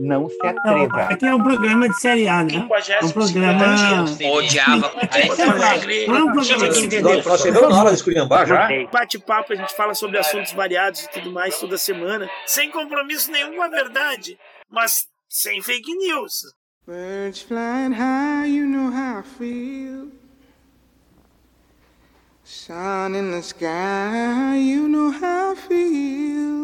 Não se atreva. Aqui é um programa de série A, né? Um programa. Odiava. Nós chegamos na hora de esculhambar já. Bate-papo, a gente fala sobre assuntos variados e tudo mais toda semana, sem compromisso nenhum com a verdade, mas sem fake news. Birds flying high, you know how I feel. Sun in the sky, you know how I feel.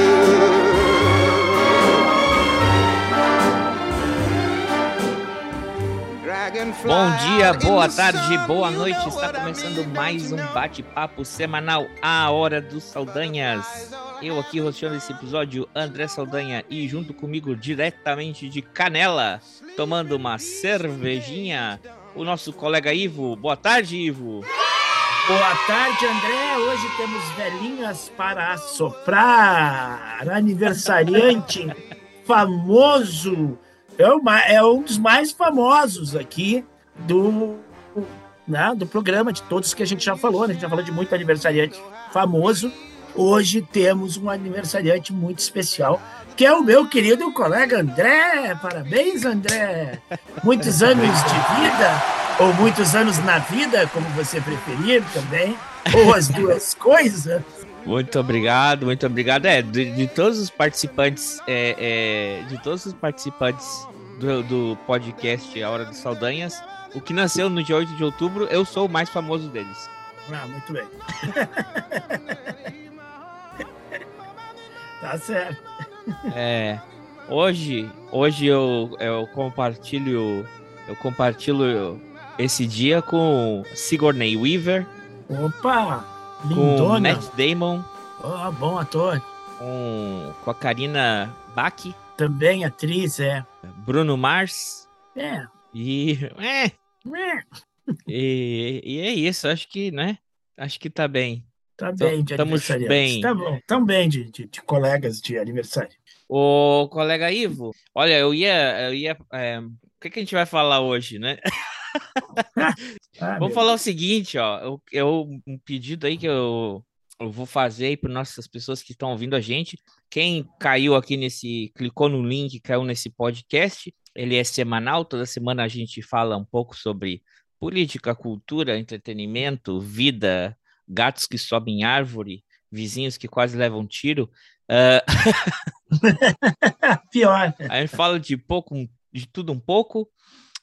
Bom dia, boa tarde, boa noite. Está começando mais um bate-papo semanal A Hora dos Saldanhas. Eu aqui rosteando esse episódio, André Saldanha, e junto comigo, diretamente de Canela, tomando uma cervejinha, o nosso colega Ivo. Boa tarde, Ivo. Boa tarde, André. Hoje temos velhinhas para assoprar. Aniversariante famoso. É, é um dos mais famosos aqui do, né, do programa, de todos que a gente já falou. Né? A gente já falou de muito aniversariante famoso. Hoje temos um aniversariante muito especial, que é o meu querido colega André. Parabéns, André! Muitos anos de vida, ou muitos anos na vida, como você preferir também, ou as duas coisas. Muito obrigado, muito obrigado. É, de, de todos os participantes, é, é, de todos os participantes do, do, podcast A Hora dos Saldanhas, o que nasceu no dia 8 de outubro, eu sou o mais famoso deles. Ah, muito bem. tá certo. É, hoje, hoje eu, eu compartilho, eu compartilho esse dia com Sigourney Weaver. Opa! Com Lindona. Matt Damon. Oh, bom ator. Com, com a Karina Bach. Também atriz, é. Bruno Mars. É. E. É. É. E, e é isso, acho que, né? Acho que tá bem. Tá bem de Estamos bem. Tá bom, tão bem de, de, de colegas de aniversário. Ô, colega Ivo, olha, eu ia. Eu ia é, o que, que a gente vai falar hoje, né? Ah, Vamos meu falar o seguinte, ó. Eu, eu- um pedido aí que eu, eu vou fazer aí para nossas pessoas que estão ouvindo a gente. Quem caiu aqui nesse, clicou no link, caiu nesse podcast. Ele é semanal, toda semana a gente fala um pouco sobre política, cultura, entretenimento, vida, gatos que sobem em árvore, vizinhos que quase levam tiro. Ah, Pior. a gente fala de pouco, de tudo um pouco,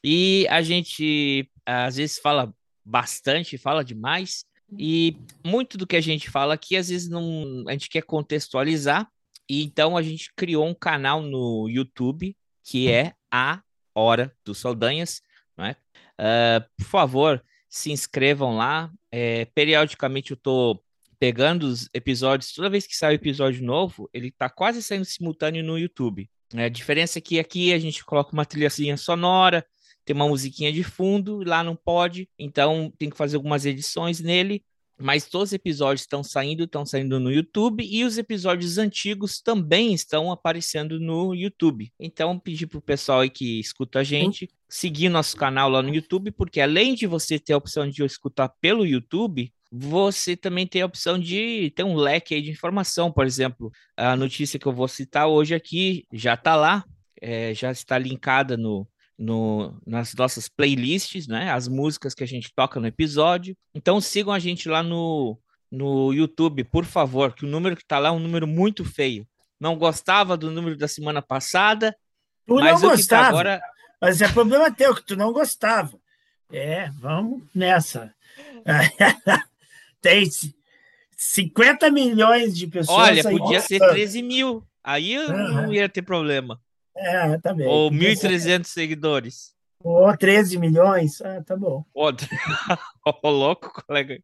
e a gente às vezes fala bastante, fala demais, e muito do que a gente fala aqui, às vezes não, a gente quer contextualizar, e então a gente criou um canal no YouTube que é a Hora dos Saldanhas, não é? Ah, por favor, se inscrevam lá. É, periodicamente eu tô pegando os episódios, toda vez que sai um episódio novo, ele tá quase saindo simultâneo no YouTube. né? A diferença é que aqui a gente coloca uma trilhazinha sonora, tem uma musiquinha de fundo, lá não pode, então tem que fazer algumas edições nele. Mas todos os episódios estão saindo, estão saindo no YouTube e os episódios antigos também estão aparecendo no YouTube. Então, pedir pro pessoal aí que escuta a gente seguir nosso canal lá no YouTube, porque além de você ter a opção de escutar pelo YouTube, você também tem a opção de ter um leque aí de informação. Por exemplo, a notícia que eu vou citar hoje aqui já está lá, é, já está linkada no, no, nas nossas playlists, né? As músicas que a gente toca no episódio. Então sigam a gente lá no, no YouTube, por favor, que o número que tá lá é um número muito feio. Não gostava do número da semana passada, Tu mas não tá gostava, agora. mas é problema teu, que tu não gostava. É, vamos nessa. Tem c- 50 milhões de pessoas. Olha, podia ser gostando. 13 mil. Aí eu não Aham. ia ter problema. É, tá bem. Ou Podia ser- 1.300 seguidores. Ou 13 milhões. Ah, tá bom. Ó, Ô, louco, colega.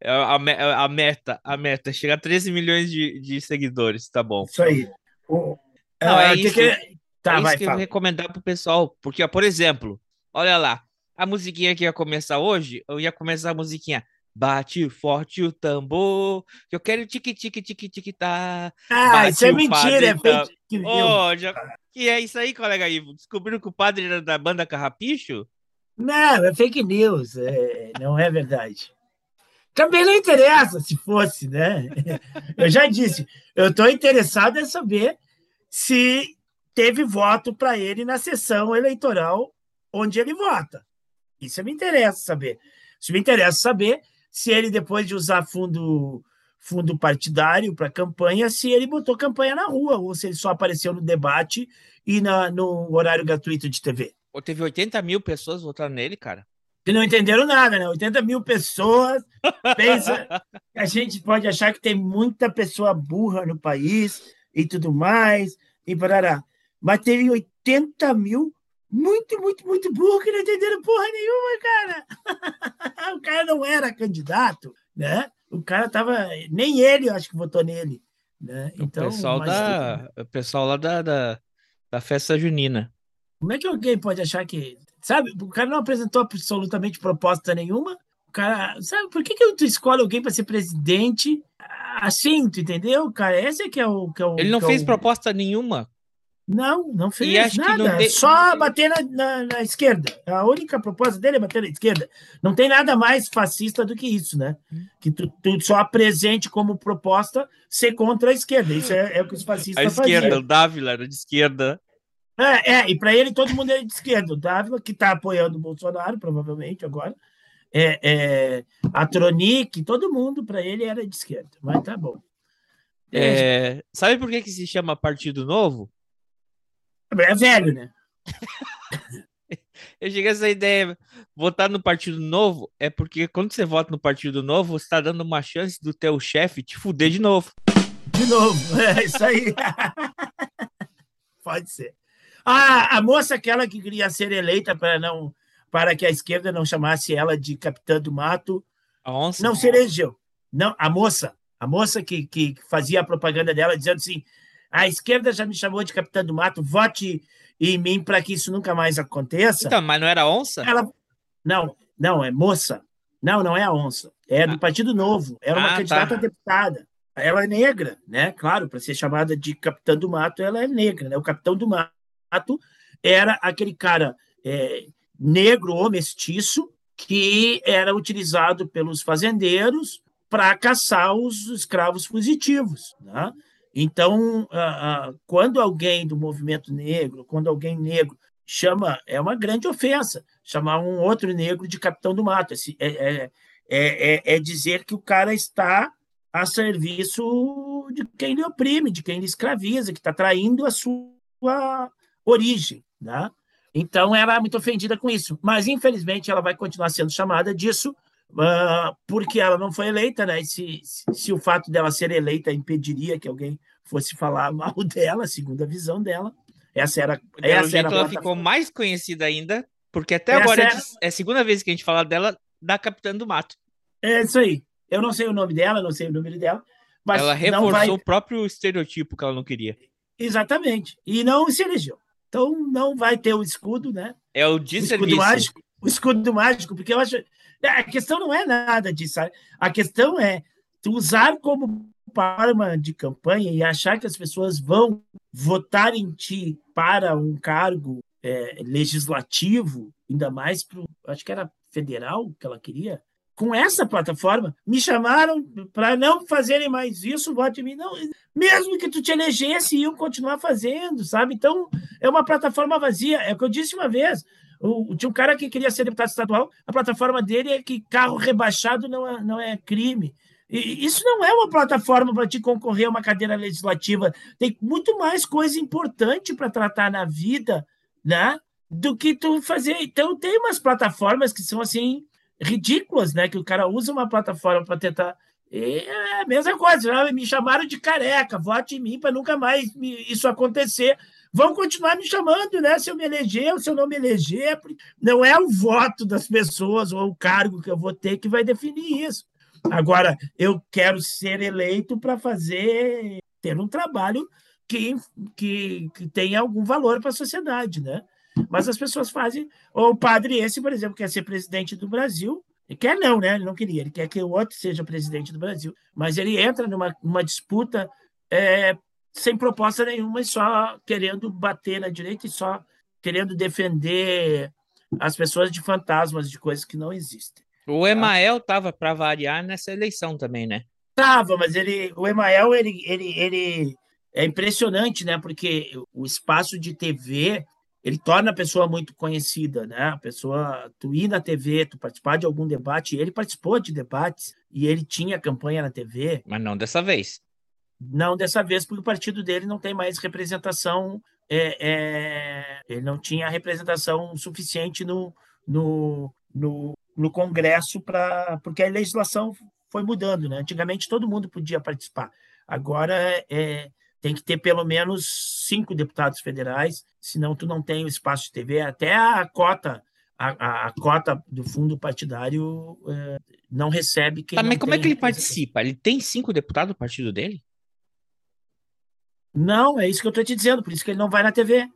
É A, me- a meta, a meta, é chegar a 13 milhões de, de seguidores, tá bom. Isso aí. O- Não, ah, é que isso. que- Tá, é isso vai, que eu vou recomendar pro pessoal. Porque, ó, por exemplo, olha lá, a musiquinha que ia começar hoje, eu ia começar a musiquinha. Bate forte o tambor, que eu quero tique tique tique tique tá. Ah, Bate isso é mentira, é padre, viu. Ô, já... que é isso aí, colega Ivo? Descobriram que o padre era da banda Carrapicho? Não, é fake news, é, não é verdade. Também não interessa se fosse, né? Eu já disse, eu estou interessado em saber se teve voto para ele na sessão eleitoral onde ele vota. Isso me interessa saber. Isso me interessa saber se ele, depois de usar fundo, fundo partidário para campanha, se ele botou campanha na rua, ou se ele só apareceu no debate e na, no horário gratuito de TV. Ou teve 80 mil pessoas votando nele, cara? que não entenderam nada, né? 80 mil pessoas. Pensa, a gente pode achar que tem muita pessoa burra no país e tudo mais, e parará. Mas teve 80 mil muito, muito, muito burro que não entenderam porra nenhuma, cara. o cara não era candidato, né? O cara tava. Nem ele, eu acho que votou nele. Né? Então, o pessoal, da, o pessoal lá da, da, da festa junina. Como é que alguém pode achar que. Sabe, o cara não apresentou absolutamente proposta nenhuma. O cara. Sabe, por que, que tu escolhe alguém para ser presidente assim, tu entendeu, cara? Esse é que é o. Que é o Ele não é fez o- proposta nenhuma. Não, não fez E acho que nada. Só bater na, na, na esquerda. A única proposta dele é bater na esquerda. Não tem nada mais fascista do que isso, né? Hum. Que tu, tu só apresente como proposta ser contra a esquerda. Isso é, é o que os A fascistas esquerda, faziam. o Dávila era de esquerda. É, é, e para ele todo mundo é de esquerda. O Dávila, que está apoiando o Bolsonaro, provavelmente agora. É, é, a Tronic, todo mundo para ele era de esquerda. Mas tá bom. É, sabe por que, que se chama Partido Novo? É velho, né? Eu cheguei a essa ideia. Votar no Partido Novo é porque quando você vota no Partido Novo, você está dando uma chance do teu chefe te fuder de novo. De novo, é isso aí. Pode ser. Ah, a moça aquela que queria ser eleita para não para que a esquerda não chamasse ela de capitã do mato, A onça? não se elegeu. Não, a moça, a moça que, que fazia a propaganda dela dizendo assim: a esquerda já me chamou de capitã do mato, vote em mim para que isso nunca mais aconteça. Então, mas não era onça? Ela não, não é moça. Não, não é a onça. É do Partido Novo. Era uma Ah, candidata tá. a deputada. Ela é negra, né? Claro, para ser chamada de capitã do mato, ela é negra, né? O capitão do mato era aquele cara é, negro ou mestiço que era utilizado pelos fazendeiros para caçar os escravos fugitivos, né? Então, quando alguém do movimento negro, quando alguém negro chama, é uma grande ofensa chamar um outro negro de capitão do mato. Esse- É, é, é, é- é dizer que o cara está a serviço de quem lhe oprime, de quem lhe escraviza, que está traindo a sua origem. Né? Então, ela é muito ofendida com isso. Mas, infelizmente, ela vai continuar sendo chamada disso, porque ela não foi eleita, né? E se, se, o fato dela ser eleita impediria que alguém fosse falar mal dela, segundo a visão dela. Essa era, Pelo essa jeito, era a ela plataforma. ficou mais conhecida ainda, porque até Essa agora é, era- de- é a segunda vez que a gente fala dela da Capitã do Mato. É isso aí. Eu não sei o nome dela, não sei o número dela, mas ela reforçou vai... o próprio estereotipo que ela não queria. Exatamente. E não se elegeu. Então não vai ter o escudo, né? É o O escudo mágico. O escudo mágico, porque eu acho. É, A questão não é nada disso. A questão é usar como arma de campanha e achar que as pessoas vão votar em ti para um cargo é, legislativo, ainda mais para acho que era federal que ela queria. Com essa plataforma, me chamaram para não fazerem mais isso, vote em mim. Não, mesmo que tu te elegesse, iam continuar fazendo, sabe? Então, é uma plataforma vazia. É o que eu disse uma vez. O, tinha um cara que queria ser deputado estadual, a plataforma dele é que carro rebaixado não é, não é crime. E isso não é uma plataforma para te concorrer a uma cadeira legislativa. Tem muito mais coisa importante para tratar na vida, né? Do que tu fazer. Então, tem umas plataformas que são assim ridículas, né? Que o cara usa uma plataforma para tentar. É a mesma coisa, né? me chamaram de careca, vote em mim para nunca mais isso acontecer. Vão continuar me chamando, né? Se eu me eleger ou se eu não me eleger. Não é o voto das pessoas ou o cargo que eu vou ter que vai definir isso. Agora, eu quero ser eleito para fazer, ter um trabalho que, que, que tenha algum valor para a sociedade, né? Mas as pessoas fazem. O padre esse, por exemplo, quer ser presidente do Brasil. Ele quer não, né? Ele não queria. Ele quer que o outro seja presidente do Brasil. Mas ele entra numa, numa disputa é, sem proposta nenhuma e só querendo bater na direita e só querendo defender as pessoas de fantasmas, de coisas que não existem. O tá? Emael estava para variar nessa eleição também, né? Tava, mas ele, o Emael, ele, ele, ele é impressionante, né? Porque o espaço de TV ele torna a pessoa muito conhecida, né? A pessoa, tu ir na TV, tu participar de algum debate, ele participou de debates e ele tinha campanha na TV. Mas não dessa vez. Não dessa vez, porque o partido dele não tem mais representação, é, é, ele não tinha representação suficiente no, no, no, no Congresso para porque a legislação foi mudando, né? Antigamente todo mundo podia participar. Agora é, tem que ter pelo menos cinco deputados federais, senão tu não tem o espaço de TV. Até a cota, a, a, a cota do fundo partidário é, não recebe quem. Tá, mas como é que ele participa? Ele tem cinco deputados do partido dele? Não, é isso que eu estou te dizendo, por isso que ele não vai na TV.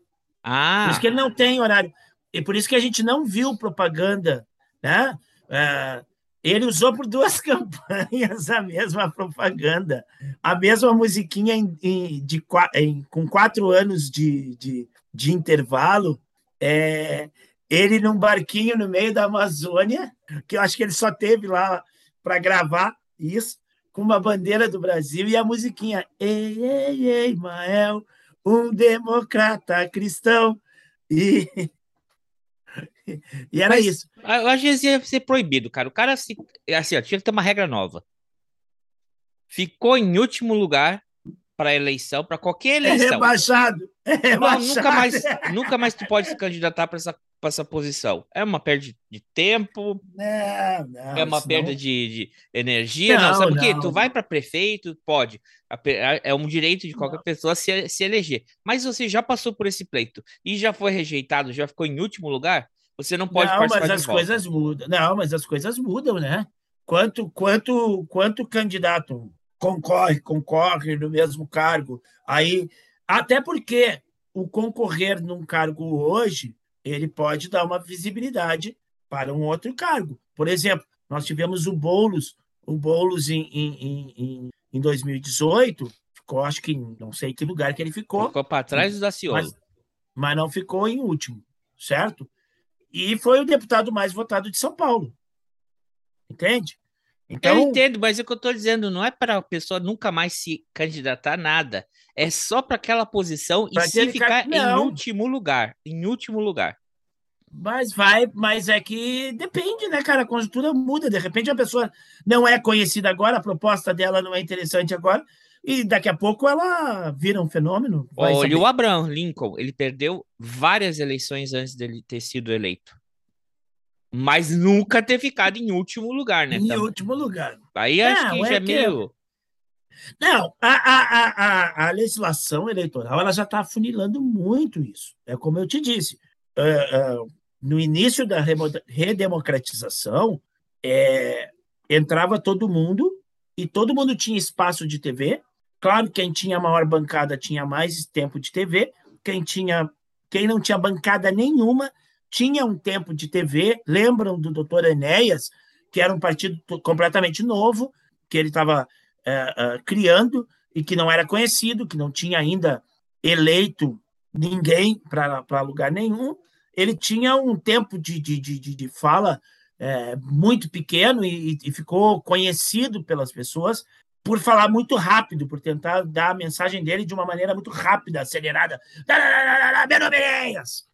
Ah. Por isso que ele não tem horário. E por isso que a gente não viu propaganda né? É, ele usou por duas campanhas a mesma propaganda, a mesma musiquinha em, em, de, em, com quatro anos de, de, de intervalo. É, ele num barquinho no meio da Amazônia, que eu acho que ele só teve lá para gravar isso, com uma bandeira do Brasil e a musiquinha Ei, ei, ei, Mael, um democrata cristão. E e era Mas, isso. Eu acho que ia ser proibido, cara. O cara, se, assim, ó, tinha que ter uma regra nova. Ficou em último lugar para eleição, para qualquer é eleição. É rebaixado. É rebaixado. Não, nunca mais, nunca mais tu pode se candidatar para essa, essa posição. É uma perda de tempo. Não, não, é uma perda não... de, de, energia. Não, sabe por quê? Tu vai para prefeito, pode. É um direito de qualquer pessoa se, se eleger. Mas você já passou por esse pleito e já foi rejeitado, já ficou em último lugar, você não pode não, mas as coisas mudam. Não, mas as coisas mudam, né? Quanto, quanto, quanto candidato concorre, concorre no mesmo cargo. Aí, até porque o concorrer num cargo hoje, ele pode dar uma visibilidade para um outro cargo. Por exemplo, nós tivemos o Boulos, o Boulos em, em, em, em 2018, ficou, acho que não sei que lugar que ele ficou. Ficou para trás do Daciolo. Mas, mas não ficou em último, certo? e foi o deputado mais votado de São Paulo. Entende? Então, eu entendo, mas é o que eu estou dizendo, não é para a pessoa nunca mais se candidatar a nada. É só para aquela posição e se ficar em último lugar. Em último lugar. Mas vai, mas é que depende, né, cara? A conjuntura muda. De repente a pessoa não é conhecida agora, a proposta dela não é interessante agora, e daqui a pouco ela vira um fenômeno. Olha o Abraham Lincoln, ele perdeu várias eleições antes dele ter sido eleito. Mas nunca ter ficado em último lugar, né? Em último lugar. Aí acho não, que é já é meio. Não, a, a, a, a, legislação eleitoral ela já está afunilando muito isso. É como eu te disse. Uh, uh, no início da redemocratização, é, entrava todo mundo e todo mundo tinha espaço de TV Claro, quem tinha maior bancada tinha mais tempo de TV, quem tinha quem não tinha bancada nenhuma tinha um tempo de TV. Lembram do doutor Enéas, que era um partido completamente novo, que ele estava é, é, criando e que não era conhecido, que não tinha ainda eleito ninguém para lugar nenhum. Ele tinha um tempo de, de, de, de fala é, muito pequeno e, e, ficou conhecido pelas pessoas por falar muito rápido, por tentar dar a mensagem dele de uma maneira muito rápida, acelerada.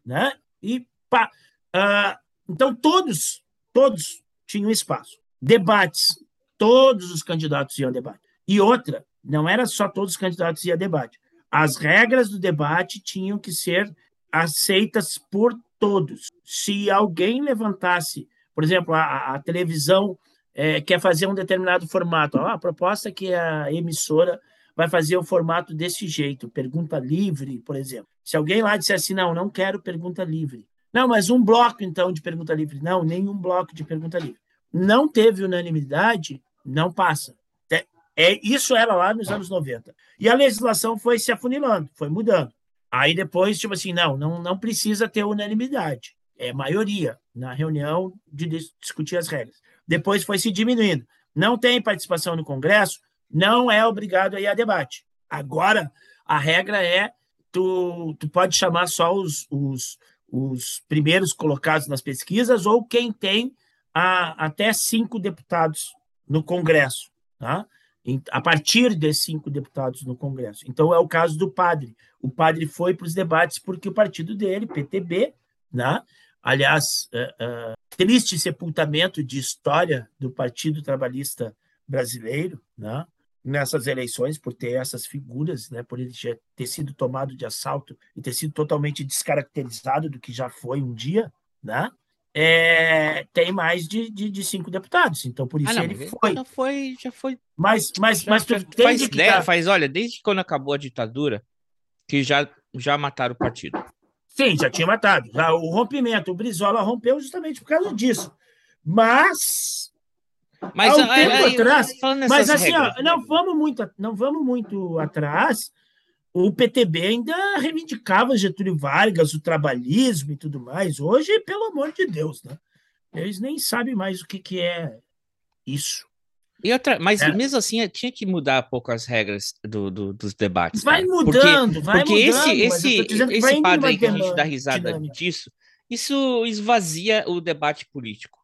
Né? E pá. Uh, então, todos, todos tinham espaço. Debates todos os candidatos iam a debate. E outra, não era só todos os candidatos iam a debate. As regras do debate tinham que ser aceitas por todos. Se alguém levantasse, por exemplo, a, a televisão é, quer fazer um determinado formato, ó, a proposta é que a emissora vai fazer o formato desse jeito, pergunta livre, por exemplo. Se alguém lá disser não, não quero pergunta livre. Não, mas um bloco, então, de pergunta livre. Não, nenhum bloco de pergunta livre. Não teve unanimidade, não passa. É, é, isso era lá nos anos 90. E a legislação foi se afunilando, foi mudando. Aí depois, tipo assim, não, não, não precisa ter unanimidade. É maioria na reunião de discutir as regras. Depois foi se diminuindo. Não tem participação no Congresso, não é obrigado a ir a debate. Agora, a regra é tu, tu pode chamar só os, os, os primeiros colocados nas pesquisas ou quem tem a, até cinco deputados no Congresso. Tá? a partir de cinco deputados no Congresso. Então, é o caso do padre. O padre foi para os debates porque o partido dele, PTB, né? aliás, é, é, triste sepultamento de história do Partido Trabalhista Brasileiro, né? Nessas eleições, por ter essas figuras, né? por ele ter sido tomado de assalto e ter sido totalmente descaracterizado do que já foi um dia, né? é, tem mais de, de, de, cinco deputados. Então, por isso ah, não, ele foi. Já foi, já foi. Mas, mas, já, mas tu faz, ideia, tá... faz, olha, desde quando acabou a ditadura, que já, já mataram o partido. Sim, já tinha matado. Já, o rompimento, o Brizola rompeu justamente por causa disso. Mas. Mas, há um tempo aí, atrás, mas assim, regras, ó, não vamos muito, não vamos muito atrás o PTB ainda reivindicava Getúlio Vargas, o trabalhismo e tudo mais. Hoje, pelo amor de Deus, né? Eles nem sabem mais o que, que é isso. E outra, mas é. mesmo assim tinha que mudar um pouco as regras do, do dos debates. Vai cara. mudando, porque, vai porque mudando. Esse, esse, esse padre aí que a gente dá risada dinâmica. disso, isso esvazia o debate político.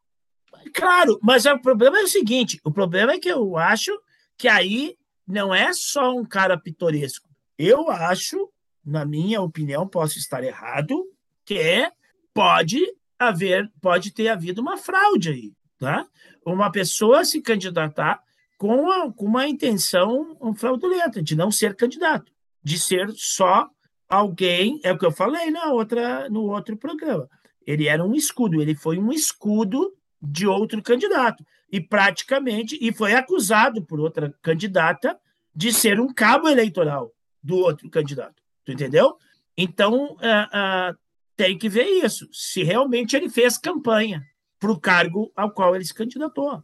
Claro, mas o problema é o seguinte: o problema é que eu acho que aí não é só um cara pitoresco. Eu acho, na minha opinião, posso estar errado, que é, pode haver, pode ter havido uma fraude aí, tá? Uma pessoa se candidatar com, a, com uma intenção fraudulenta de não ser candidato, de ser só alguém, é o que eu falei na outra, no outro programa. Ele era um escudo, ele foi um escudo de outro candidato e praticamente e foi acusado por outra candidata de ser um cabo eleitoral do outro candidato. Tu entendeu? Então, uh, uh, tem que ver isso. Se realmente ele fez campanha para o cargo ao qual ele se candidatou.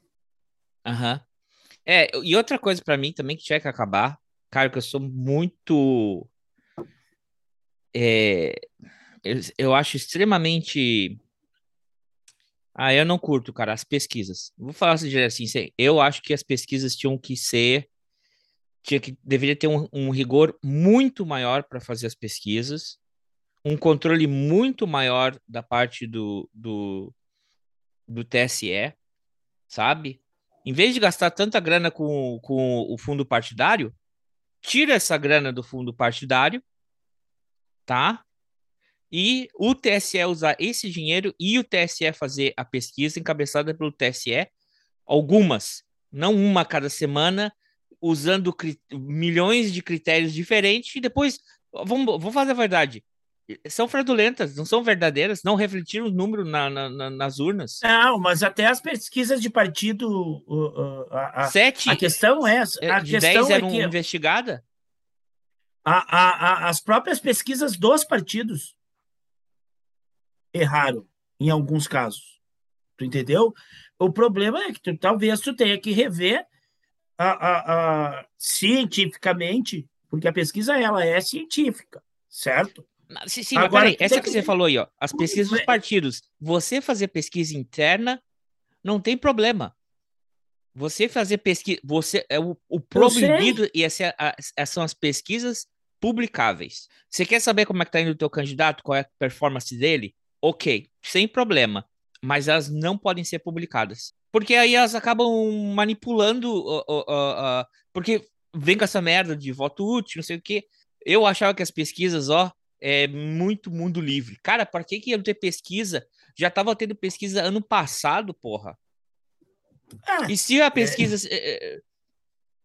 Aham. Uhum. É, e outra coisa para mim também que tinha que acabar, cara, que eu sou muito. É, eu, eu acho extremamente. Ah, eu não curto, cara, as pesquisas. Vou falar assim, assim, eu acho que as pesquisas tinham que ser tinha que deveria ter um, um rigor muito maior para fazer as pesquisas, um controle muito maior da parte do, do, do TSE, sabe? Em vez de gastar tanta grana com, com o fundo partidário, tira essa grana do fundo partidário, tá? E o TSE usar esse dinheiro e o TSE fazer a pesquisa encabeçada pelo TSE, algumas, não uma a cada semana, usando milhões de critérios diferentes e depois, vamos, vamos fazer a verdade, são fraudulentas, não são verdadeiras, não refletiram o número na, na, nas urnas. Não, mas até as pesquisas de partido. Uh, uh, a, Sete. A questão é. A de questão é eram que investigada? A, a, as próprias pesquisas dos partidos erraram, em alguns casos. Tu entendeu? O problema é que tu, talvez tu tenha que rever a, a, a, cientificamente, porque a pesquisa ela é científica, certo? Sim, sim Agora, peraí, essa que você falou aí, ó, as pesquisas dos partidos. Você fazer pesquisa interna não tem problema. Você fazer pesquisa, você é o, o proibido e essa, a, são as pesquisas publicáveis. Você quer saber como é que tá indo o teu candidato, qual é a performance dele? Ok, sem problema, mas elas não podem ser publicadas. Porque aí elas acabam manipulando, uh, uh, uh, porque vem com essa merda de voto útil, não sei o quê. Eu achava que as pesquisas, ó, é muito mundo livre. Cara, para que que ia ter pesquisa? Já tava tendo pesquisa ano passado, porra. É, E se a pesquisa. é, é,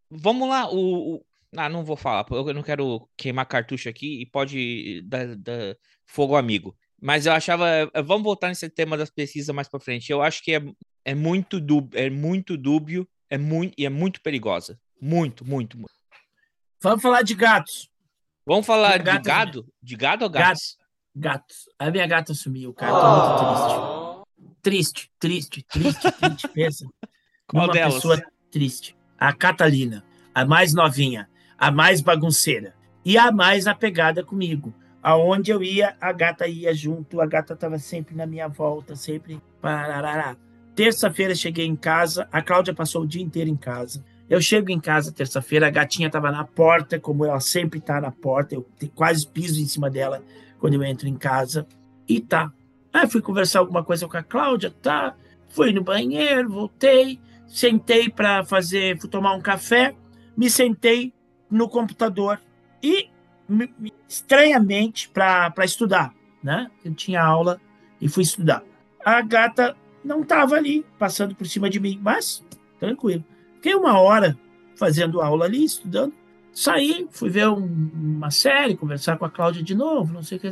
Vamos lá, o. o- Ah, não vou falar, eu não quero queimar cartucho aqui e pode dar, dar fogo amigo. Mas eu achava. eh, Vamos voltar nesse tema das pesquisas mais pra frente. Eu acho que é, é muito dúbio, é muito dúbio, é muito, e é muito perigosa. Muito, muito, muito. vamos falar de gatos. Vamos falar de Gatos- gado? De gado ou gatos? Gatos. A minha gata sumiu, cara. Triste. Triste, triste, triste, triste. Pensa. Qual Uma delas? pessoa triste. A Catalina, a mais novinha, a mais bagunceira e a mais apegada comigo. Aonde eu ia, a gata ia junto, a gata estava sempre na minha volta, sempre. Terça-feira cheguei em casa, a Cláudia passou o dia inteiro em casa. Eu chego em casa terça-feira, a gatinha estava na porta, como ela sempre está na porta, eu quase piso em cima dela quando eu entro em casa. E tá. Aí fui conversar alguma coisa com a Cláudia, tá. Fui no banheiro, voltei, sentei para fazer, fui tomar um café, me sentei no computador e estranhamente para estudar, né? Eu tinha aula e fui estudar. A gata não estava ali, passando por cima de mim, mas tranquilo. Fiquei uma hora fazendo aula ali, estudando. Saí, fui ver um- uma série, conversar com a Cláudia de novo, não sei o que.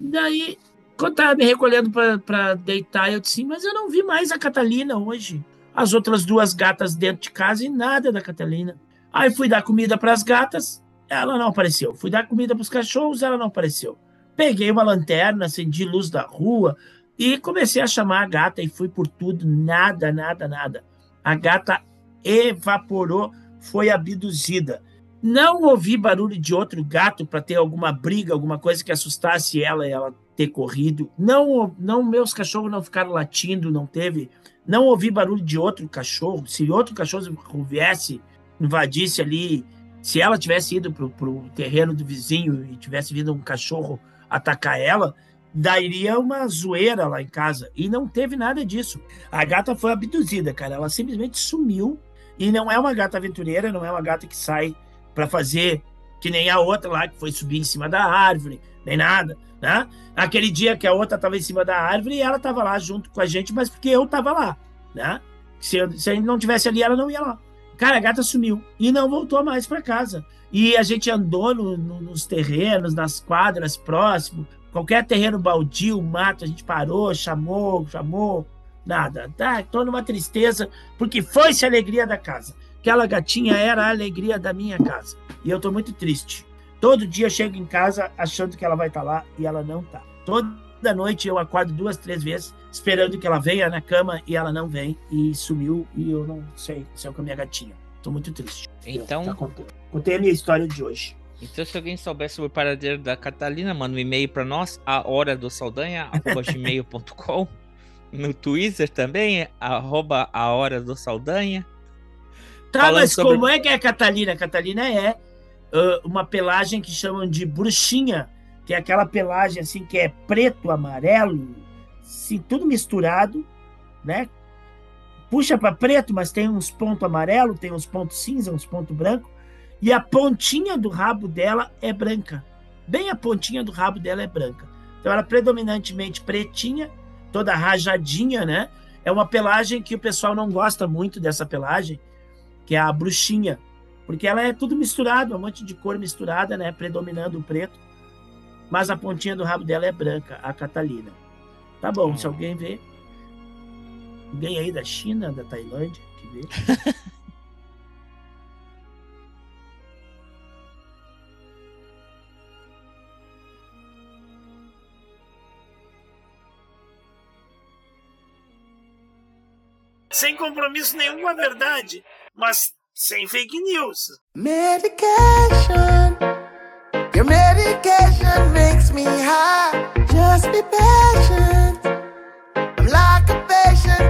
Daí, quando estava me recolhendo para deitar, eu disse, mas eu não vi mais a Catalina hoje. As outras duas gatas dentro de casa e nada da Catalina. Aí fui dar comida para as gatas, ela não apareceu. Fui dar comida para os cachorros, ela não apareceu. Peguei uma lanterna, acendi luz da rua e comecei a chamar a gata e fui por tudo, nada, nada, nada. A gata evaporou, foi abduzida. Não ouvi barulho de outro gato para ter alguma briga, alguma coisa que assustasse ela e ela ter corrido. Não, não meus cachorros não ficaram latindo, não teve. Não ouvi barulho de outro cachorro. Se outro cachorro viesse, invadisse ali, se ela tivesse ido pro, pro terreno do vizinho e tivesse vindo um cachorro atacar ela, daria uma zoeira lá em casa. E não teve nada disso. A gata foi abduzida, cara. Ela simplesmente sumiu. E não é uma gata aventureira, não é uma gata que sai para fazer que nem a outra lá, que foi subir em cima da árvore, nem nada, né? Aquele dia que a outra estava em cima da árvore e ela estava lá junto com a gente, mas porque eu estava lá, né? Se, eu, se a gente não tivesse ali, ela não ia lá. Cara, a gata sumiu e não voltou mais para casa. E a gente andou no, no, nos terrenos, nas quadras próximos, qualquer terreno baldio, mato, a gente parou, chamou, chamou, nada. Tá, tô numa tristeza, porque foi-se a alegria da casa. Aquela gatinha era a alegria da minha casa. E eu tô muito triste. Todo dia eu chego em casa achando que ela vai estar lá e ela não tá. Toda noite eu acordo duas, três vezes esperando que ela venha na cama e ela não vem e sumiu e eu não sei se é com a minha gatinha. Tô muito triste. Então, Tá contando. Contei a minha história de hoje. então, se alguém souber sobre o paradeiro da Catalina, manda um e-mail para nós, a hora do Saldanha, gmail.com. No Twitter também, arroba a hora do Saldanha. Tá, Falando mas sobre- como é que é a Catalina? A Catalina é ah, uma pelagem que chamam de bruxinha, que é aquela pelagem assim que é preto, amarelo, assim, tudo misturado, né? Puxa para preto, mas tem uns pontos amarelo, tem uns pontos cinza, uns pontos branco, e a pontinha do rabo dela é branca. Bem a pontinha do rabo dela é branca. Então ela é predominantemente pretinha, toda rajadinha, né? É uma pelagem que o pessoal não gosta muito dessa pelagem, que é a bruxinha, porque ela é tudo misturado, um monte de cor misturada, né, predominando o preto, mas a pontinha do rabo dela é branca, a Catalina. Tá bom, se alguém vê, alguém aí da China, da Tailândia, que vê. Sem compromisso nenhum com a verdade, mas sem fake news. Medication. Your medication makes me high. Just be patient.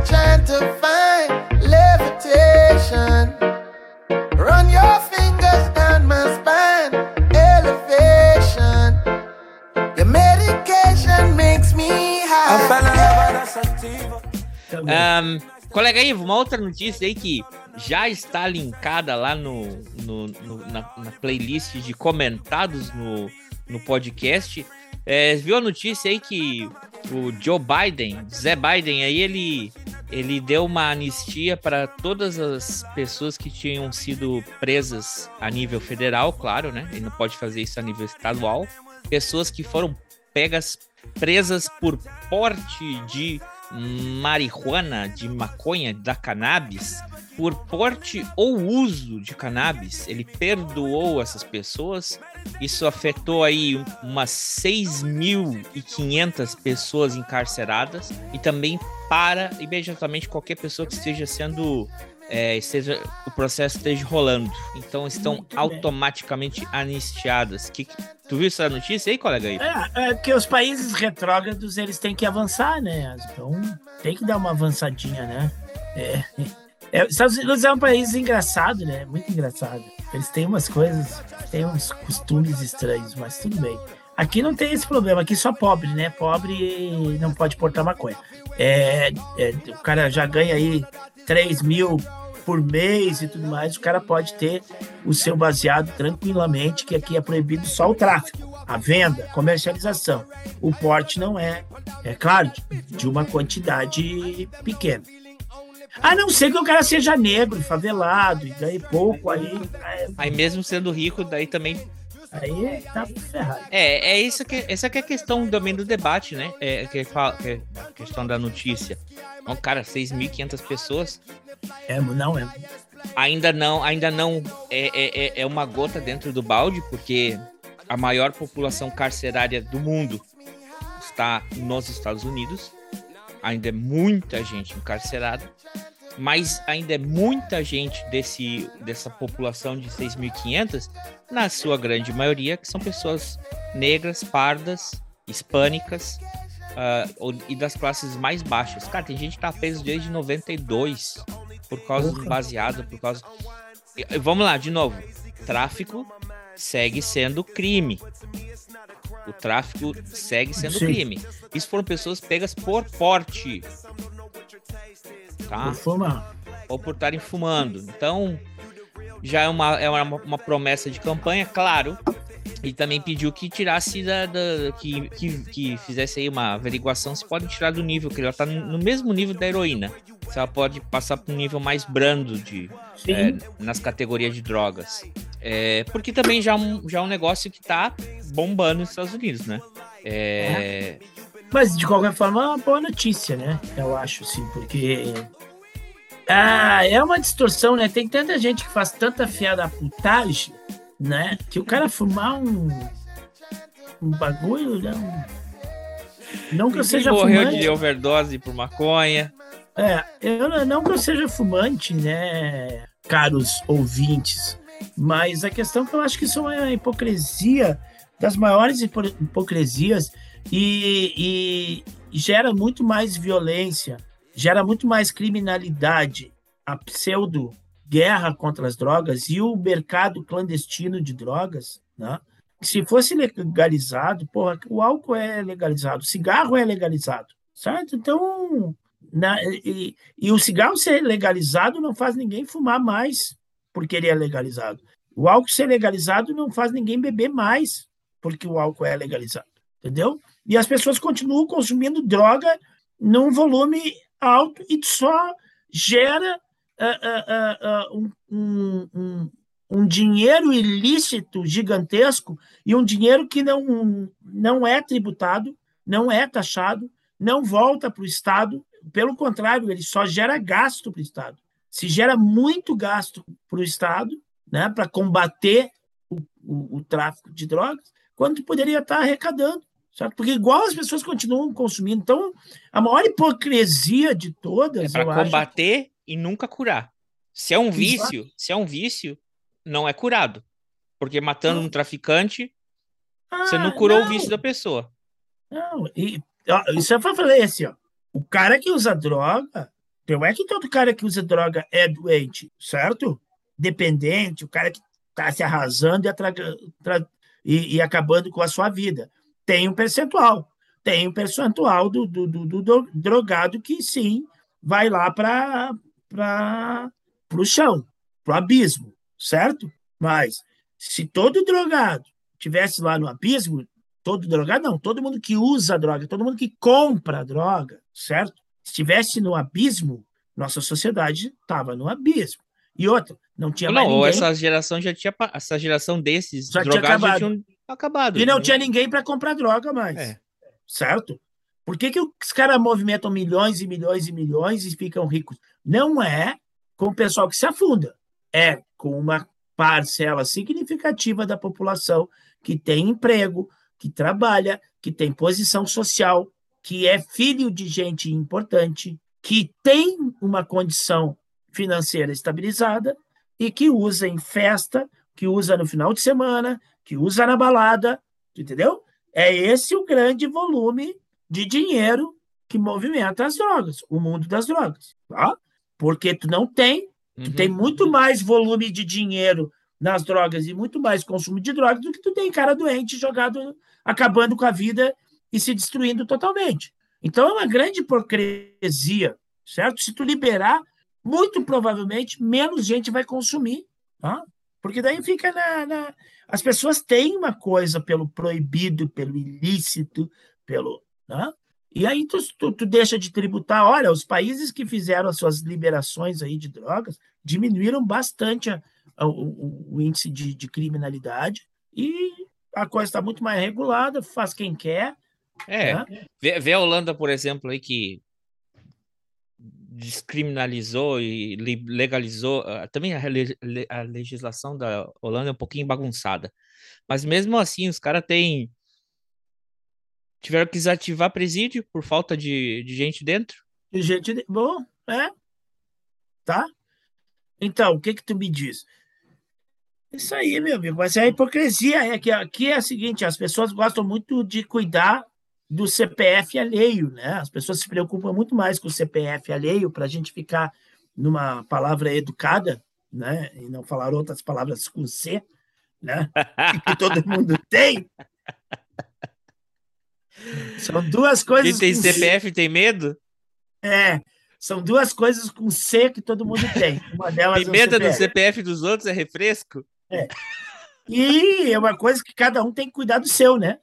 Trying to find levitation. Run your fingers down my spine. Elevation. Your medication makes me high. Também. Ahn, colega Ivo, uma outra notícia aí que já está linkada lá no, no- no- na, na playlist de comentados no, no podcast. É, viu a notícia aí que o Joe Biden, Zé Biden, aí ele ele deu uma anistia para todas as pessoas que tinham sido presas a nível federal, claro, né? Ele não pode fazer isso a nível estadual. Pessoas que foram pegas presas por porte de marihuana, de maconha, da cannabis, por porte ou uso de cannabis. Ele perdoou essas pessoas. Isso afetou aí umas 6.500 pessoas encarceradas e também para imediatamente qualquer pessoa que esteja sendo é, esteja, o processo esteja rolando. Então estão Muito automaticamente bem. anistiadas. Que, tu viu essa notícia aí, colega? Aí? É, é que os países retrógrados eles têm que avançar, né? Então tem que dar uma avançadinha, né? É. É, Estados Unidos é um país engraçado, né? Muito engraçado. Eles têm umas coisas, têm uns costumes estranhos, mas tudo bem. Aqui não tem esse problema, aqui só pobre, né? Pobre não pode portar maconha. É, é, o cara já ganha aí 3 mil por mês e tudo mais, o cara pode ter o seu baseado tranquilamente, que aqui é proibido só o tráfico, a venda, comercialização. O porte não é, é claro, de uma quantidade pequena. A não ser que o cara seja negro, favelado, e daí pouco, aí. Aí mesmo sendo rico, daí também. Aí tá ferrado. É, é isso que, essa que é a questão também do debate, né? É, que, fala, que é a questão da notícia. Então, cara, 6.500 pessoas. É, não é. Ainda não, ainda não é, é, é, é uma gota dentro do balde, porque a maior população carcerária do mundo está nos Estados Unidos. Ainda é muita gente encarcerada mas ainda é muita gente desse, dessa população de 6.500, na sua grande maioria, que são pessoas negras, pardas, hispânicas uh, e das classes mais baixas. Cara, tem gente que tá preso desde 92 por causa do baseado, por causa. Vamos lá, de novo. Tráfico segue sendo crime. O tráfico segue sendo Sim. crime. Isso foram pessoas pegas por porte tá? Por fumar. Ou por estarem fumando. Então, já é uma, é uma, uma promessa de campanha, claro. E também pediu que tirasse da, da que, que, que, fizesse aí uma averiguação se pode tirar do nível, que ela tá no mesmo nível da heroína. Se ela pode passar para um nível mais brando de é, nas categorias de drogas. É, porque também já, é um, já é um negócio que tá bombando nos Estados Unidos, né? É, é. Mas, de qualquer forma, é uma boa notícia, né? Eu acho, sim, porque. Ah, é uma distorção, né? Tem tanta gente que faz tanta fiada putagem, né? Que o cara fumar um. Um bagulho, né? Não que eu seja morreu fumante. de overdose por maconha. É, eu não que eu seja fumante, né, caros ouvintes, mas a questão é que eu acho que isso é uma hipocrisia das maiores hipocrisias e, e gera muito mais violência, gera muito mais criminalidade, a pseudo guerra contra as drogas e o mercado clandestino de drogas, né? Se fosse legalizado, porra, o álcool é legalizado, o cigarro é legalizado, certo? Então, na, e, e, o cigarro ser legalizado não faz ninguém fumar mais porque ele é legalizado. O álcool ser legalizado não faz ninguém beber mais porque o álcool é legalizado, entendeu? E as pessoas continuam consumindo droga num volume alto e só gera uh, uh, uh, um, um, um, dinheiro ilícito gigantesco e um dinheiro que não, não é tributado, não é taxado, não volta para o Estado. Pelo contrário, ele só gera gasto para o Estado. Se gera muito gasto para o Estado né, para combater o, o, o tráfico de drogas, quando poderia estar arrecadando Certo? Porque igual as pessoas continuam consumindo. Então, a maior hipocrisia de todas. É para combater acho... e nunca curar. Se é um vício, Exato. se é um vício, não é curado. Porque matando um traficante, ah, você não curou não. o vício da pessoa. Não, e, ó, isso eu falei assim, ó. O cara que usa droga, não é que todo cara que usa droga é doente, certo? Dependente, o cara que está se arrasando e, e, e acabando com a sua vida tem um percentual. Tem um percentual do, do, do, do drogado que sim vai lá para o chão, para o abismo, certo? Mas se todo drogado tivesse lá no abismo, todo drogado não, todo mundo que usa droga, todo mundo que compra droga, certo? Estivesse no abismo, nossa sociedade estava no abismo. E outra, não tinha Não, ninguém. essa geração já tinha. Essa geração desses Já tinha drogados já acabado. tinham acabado. E não né? tinha ninguém para comprar droga mais. É. Certo? Por que, que os caras movimentam milhões e milhões e milhões e ficam ricos? Não é com o pessoal que se afunda, é com uma parcela significativa da população que tem emprego, que trabalha, que tem posição social, que é filho de gente importante, que tem uma condição financeira estabilizada e que usa em festa, que usa no final de semana, que usa na balada, entendeu? É esse o grande volume de dinheiro que movimenta as drogas, o mundo das drogas, tá? Porque tu não tem, tu Uhum. tem muito mais volume de dinheiro nas drogas e muito mais consumo de drogas do que tu tem cara doente jogado, acabando com a vida e se destruindo totalmente. Então é uma grande hipocrisia, certo? Se tu liberar, muito provavelmente menos gente vai consumir, tá? Porque daí fica na, na- As pessoas têm uma coisa pelo proibido, pelo ilícito, pelo. Né? E aí tu, tu, tu deixa de tributar. Olha, os países que fizeram as suas liberações aí de drogas diminuíram bastante a- a- o, o- o índice de, de criminalidade e a coisa está muito mais regulada, faz quem quer. É, né? vê, vê a Holanda, por exemplo, aí que descriminalizou e li- legalizou. ah, Também a, a legislação da Holanda é um pouquinho bagunçada. Mas mesmo assim, os caras têm. Tiveram que desativar presídio por falta de, de gente dentro. De gente. de- Bom, é. Tá? Então, o que que tu me diz? Isso aí, meu amigo, mas é a hipocrisia. É que aqui é a seguinte: as pessoas gostam muito de cuidar do CPF alheio, né? As pessoas se preocupam muito mais com o CPF alheio para a gente ficar numa palavra educada, né? E não falar outras palavras com C, né? Que todo mundo tem. São duas coisas. Quem tem com C. CPF tem medo? É, são duas coisas com C que todo mundo tem. Uma delas medo é o do CPF. CPF dos outros é refresco? E é uma coisa que cada um tem que cuidar do seu, né?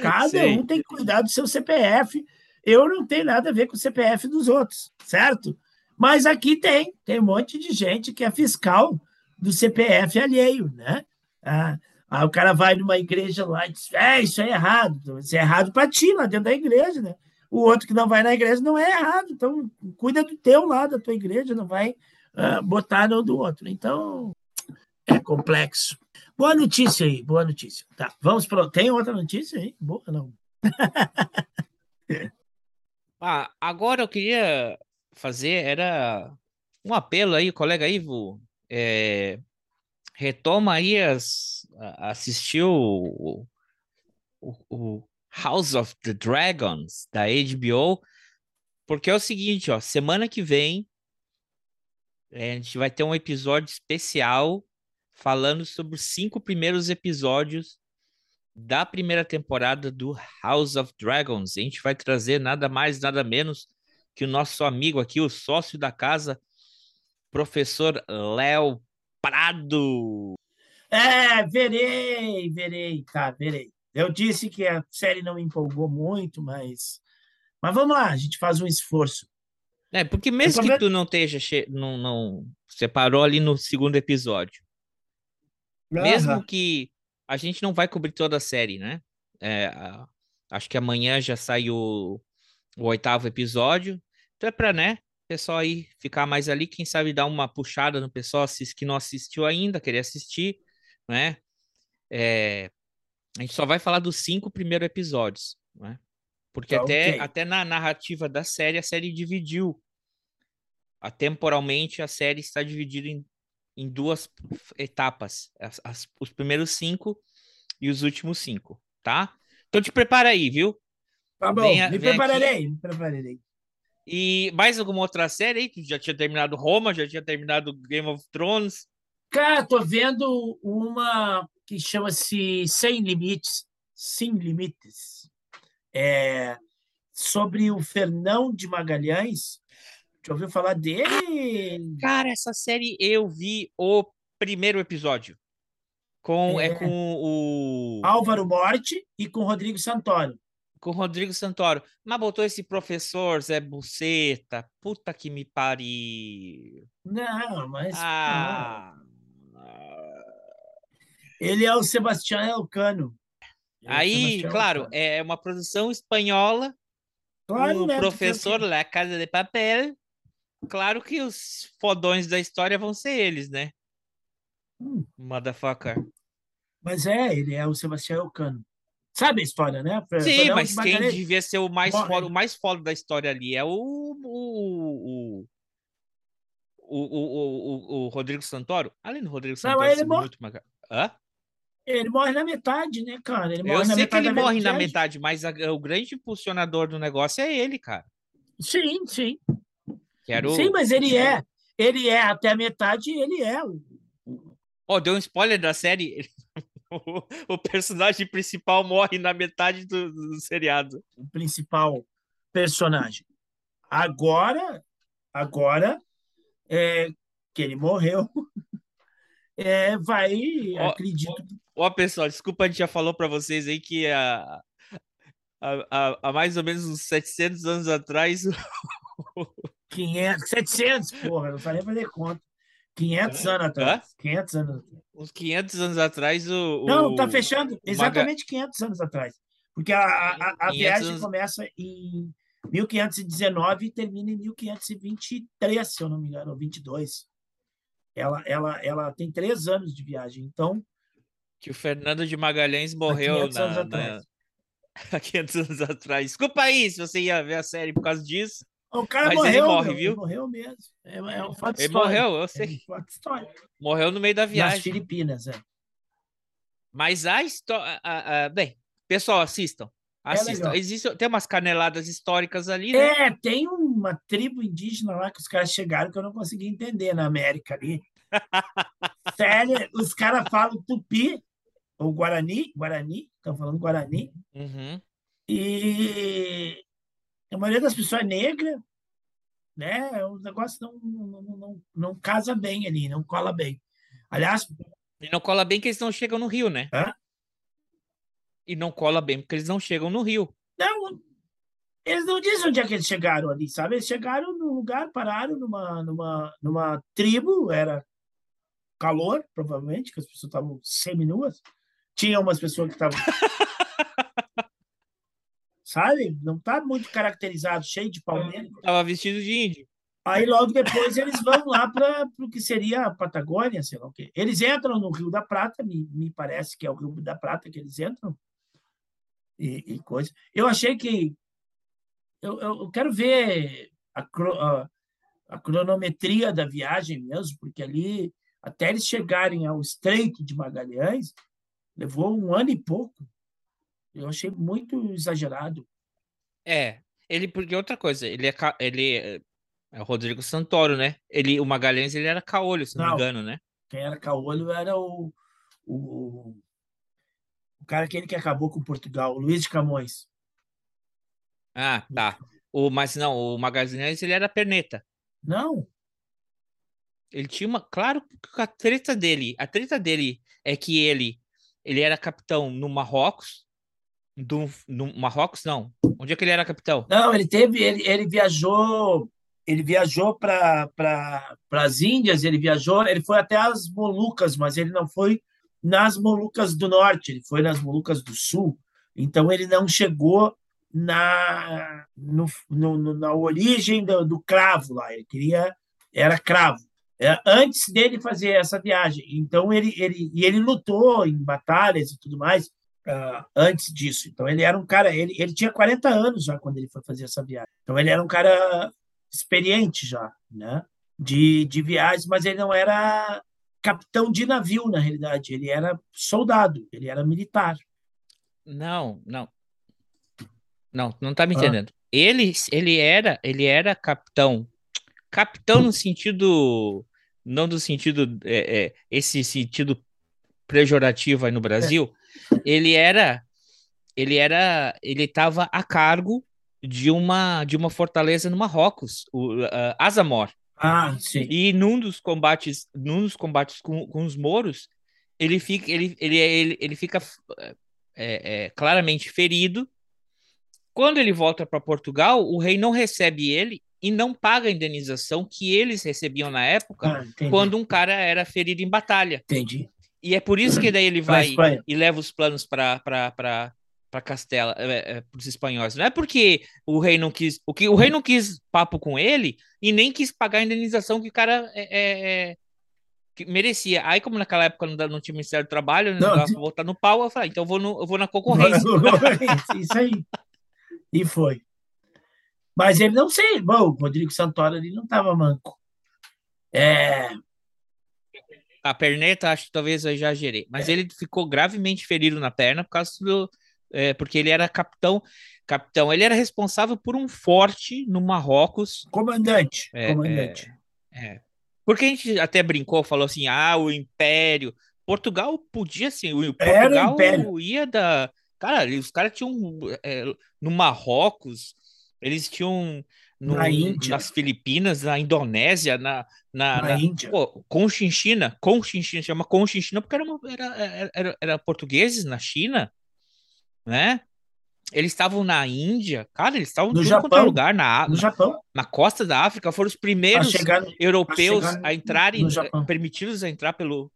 Cada Sim. um tem que cuidar do seu CPF. Eu não tenho nada a ver com o CPF dos outros, certo? Mas aqui tem, tem um monte de gente que é fiscal do CPF alheio, né? Ah, aí o cara vai numa igreja lá e diz: é, isso é errado. Então, Isso é errado para ti lá dentro da igreja, né? O outro que não vai na igreja não é errado. Então, cuida do teu lá, da tua igreja, não vai ah, botar no do outro. Então, é complexo. Boa notícia aí, boa notícia. Tá, vamos para. Tem outra notícia aí? Boa, não. Ah, agora eu queria fazer era um apelo aí, colega Ivo, é, retoma aí as assistiu o, o, o House of the Dragons da HBO, porque é o seguinte, ó, semana que vem é, a gente vai ter um episódio especial falando sobre os cinco primeiros episódios da primeira temporada do House of Dragons. A gente vai trazer nada mais, nada menos que o nosso amigo aqui, o sócio da casa, professor Léo Prado. É, verei, verei, tá, verei. Eu disse que a série não me empolgou muito, mas. Mas vamos lá, a gente faz um esforço. É, porque mesmo que tu não esteja, che... não, não separou ali no segundo episódio, mesmo que a gente não vai cobrir toda a série, né? É, acho que amanhã já sai o, o oitavo episódio. Então é pra, né, pessoal aí ficar mais ali, quem sabe dar uma puxada no pessoal que não assistiu ainda, querer assistir, né? É, a gente só vai falar dos cinco primeiros episódios, né? Porque Tá, até, ok. até na narrativa da série, a série dividiu. A, temporalmente, a série está dividida em, em duas etapas. As- as- os primeiros cinco e os últimos cinco, tá? Então te prepara aí, viu? Tá bom, Venha- me vem prepararei, me prepararei. E mais alguma outra série aí? Tu já tinha terminado Roma, já tinha terminado Game of Thrones. Cara, tô vendo uma que chama-se Sem Limites, Sem Limites, é, sobre o Fernão de Magalhães. Já ouviu falar dele? Cara, essa série eu vi o primeiro episódio. Com, é, É. com o. Álvaro Morte e com Rodrigo Santoro. com o Rodrigo Santoro. Mas botou esse professor Zé Buceta. Puta que me pariu. Não, mas. Ah. Ele é o Sebastião Elcano. Ele é Aí, Sebastião claro, Elcano. é uma produção espanhola. Claro, o né? professor La Casa de Papel. Claro que os fodões da história vão ser eles, né? Hum. Motherfucker. Mas é, ele é o Sebastião Elcano. Sabe a história, né? Sim, mas quem devia ser o mais Morre. foda, o mais foda da história ali é o o, o, o, o, o, Rodrigo Santoro. Além do Rodrigo Não, Santoro ele ser morre. muito maga... Hã? Ele morre na metade, né, cara? Ele Eu sei que ele morre na metade, mas a- o grande impulsionador do negócio é ele, cara. Sim, sim. Que era o... Sim, mas ele é. Ele é até a metade, ele é o, Ó, deu um spoiler da série. o, o personagem principal morre na metade do, do seriado. o principal personagem. Agora, agora é, que ele morreu, é, vai, Ó, acredito. Ó, pessoal, desculpa, a gente já falou pra vocês aí que há, há- há mais ou menos uns 700 anos atrás 500, 700, porra, não sabia fazer conta. 500 anos atrás. 500 anos atrás. uns 500 anos atrás, o. Não, o- tá fechando exatamente 500 anos atrás. Porque a, a, a- a 500 viagem anos- começa em 1519 e termina em 1523, se eu não me engano, ou 22. Ela, ela, ela tem três anos de viagem. Então, Que o Fernando de Magalhães morreu 500 anos na, atrás. na- há 500 anos atrás. Desculpa aí se você ia ver a série por causa disso. O cara Mas morreu, ele morre, meu, viu? Ele morreu mesmo. É, é um fato Ele histórico. morreu, eu É sei. um fato histórico. Morreu no meio da Nas viagem. Filipinas, é. Mas a história. Bem, pessoal, assistam. Assistam. legal. Existe, tem umas caneladas históricas ali, né? É, tem uma tribo indígena lá que os caras chegaram que eu não consegui entender na América ali. Sério, os caras falam tupi, ou guarani, guarani, estão falando guarani, Uhum. e a maioria das pessoas é negra, né? O negócio não, não, não, não, não casa bem ali, não cola bem. Aliás, E não cola bem que eles não chegam no Rio, né? Hã? E não cola bem porque eles não chegam no Rio. Não, eles não dizem onde é que eles chegaram ali, sabe? Eles chegaram num lugar, pararam numa, numa, numa tribo, era calor, provavelmente, que as pessoas estavam seminuas. Tinha umas pessoas que estavam. sabe? Não está muito caracterizado, cheio de palmeira. Tava vestido de índio. Aí logo depois eles vão lá para o que seria a Patagônia, sei lá o quê. Eles entram no Rio da Prata, me, me parece que é o Rio da Prata que eles entram. E, e coisa. Eu achei que. Eu, eu, quero ver a, a, a cronometria da viagem mesmo, porque ali, até eles chegarem ao Estreito de Magalhães, levou um ano e pouco. Eu achei muito exagerado. É, ele porque outra coisa, ele é ele é, é o Rodrigo Santoro, né? Ele o Magalhães ele era caolho, se não, Não. me engano, né? Quem era caolho era o, o, o cara aquele que acabou com Portugal, o Luiz de Camões. Ah, tá. O mas não, o Magalhães ele era perneta. Não, Ele tinha uma, claro, que a treta dele, a treta dele é que ele ele era capitão no Marrocos, do Marrocos não. Onde é que ele era capitão? não, ele teve, ele, ele viajou, ele viajou para para as Índias, ele viajou, ele foi até as Molucas, mas ele não foi nas Molucas do Norte, ele foi nas Molucas do Sul. Então ele não chegou na no, no- no- na origem do, do cravo lá. Ele queria era cravo. É, antes dele fazer essa viagem. Então ele ele e ele lutou em batalhas e tudo mais ah, antes disso. Então ele era um cara, ele, ele tinha 40 anos já quando ele foi fazer essa viagem. Então ele era um cara experiente já, né? De, de viagens, mas ele não era capitão de navio na realidade, ele era soldado, ele era militar. Não, não. Não, não tá me Ah. entendendo. Ele, ele era, ele era capitão. Capitão no sentido, não do sentido, é, é, esse sentido pejorativo aí no Brasil. Ele era, ele era, ele estava a cargo de uma, de uma fortaleza no Marrocos, o ah, Azamor. Ah, sim. E num dos combates, num dos combates com, com os mouros, ele fica, ele, ele, ele, ele fica é, é, claramente ferido Quando ele volta para Portugal, o rei não recebe ele e não paga a indenização que eles recebiam na época Ah, quando um cara era ferido em batalha. Entendi. E é por isso que daí ele vai e leva os planos para para Castela, é, é, para os espanhóis. Não é porque o rei não quis, o que o rei não quis papo com ele e nem quis pagar a indenização que o cara é, é, é, que merecia. Aí como naquela época não, não tinha Ministério do Trabalho, não, Não, dava de- pra voltar no pau, eu falei, ah, então eu vou, no, eu vou na concorrência. Isso aí. E foi. Mas ele não sei, bom, o Rodrigo Santoro ali não estava manco. É, A perneta, acho que talvez eu exagerei, mas ele ficou gravemente ferido na perna por causa do. é, porque ele era capitão. Capitão, ele era responsável por um forte no Marrocos. comandante. É, comandante. É. Porque a gente até brincou, falou assim: ah, o Império. Portugal podia, assim, o o Portugal Império. ia da. Cara, os caras tinham. é, no Marrocos, eles tinham. No- Na Índia. nas Filipinas, na Indonésia, na, na, Na na- Índia. Pô, Conchinchina, Conchinchina, chama Conchinchina porque era, uma- era, era, era, portugueses na China, né? Eles estavam na Índia, cara, eles estavam No é Japão. lugar, na, No Japão. na costa da África, foram os A primeiros chegar no- europeus chegar no- a entrarem, Japão. permitidos a entrar pelo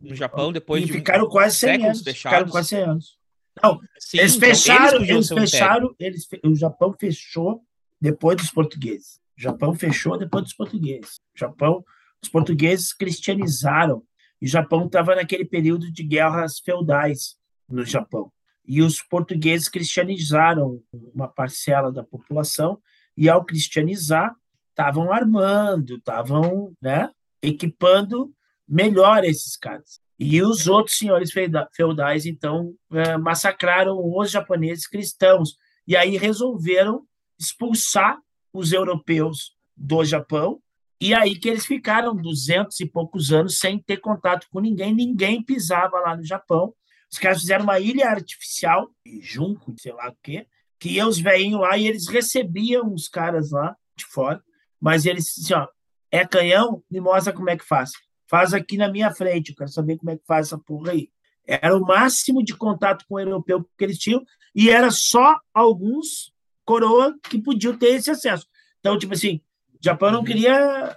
no Japão depois e de um- ficaram quase 100 séculos anos. fechados. Ficaram quase 100 anos. Não, Sim, eles então, fecharam, podiam eles um império. fecharam, eles, o Japão fechou depois dos portugueses. O Japão fechou depois dos portugueses. O Japão, os portugueses cristianizaram. E o Japão estava naquele período de guerras feudais no Japão. E os portugueses cristianizaram uma parcela da população e ao cristianizar estavam armando, estavam, né, equipando melhor esses caras. E os outros senhores feuda- feudais, então, eh, massacraram os japoneses cristãos. E aí resolveram expulsar os europeus do Japão. E aí que eles ficaram duzentos e poucos anos sem ter contato com ninguém. Ninguém pisava lá no Japão. Os caras fizeram uma ilha artificial, junco, sei lá o quê, que ia os velhinhos lá e eles recebiam os caras lá de fora. Mas eles diziam, ó, é canhão? Me mostra como é que faz. Faz aqui na minha frente, eu quero saber como é que faz essa porra aí. Era o máximo de contato com o europeu que eles tinham, e era só alguns coroa que podiam ter esse acesso. Então, tipo assim, o Japão não Uhum. queria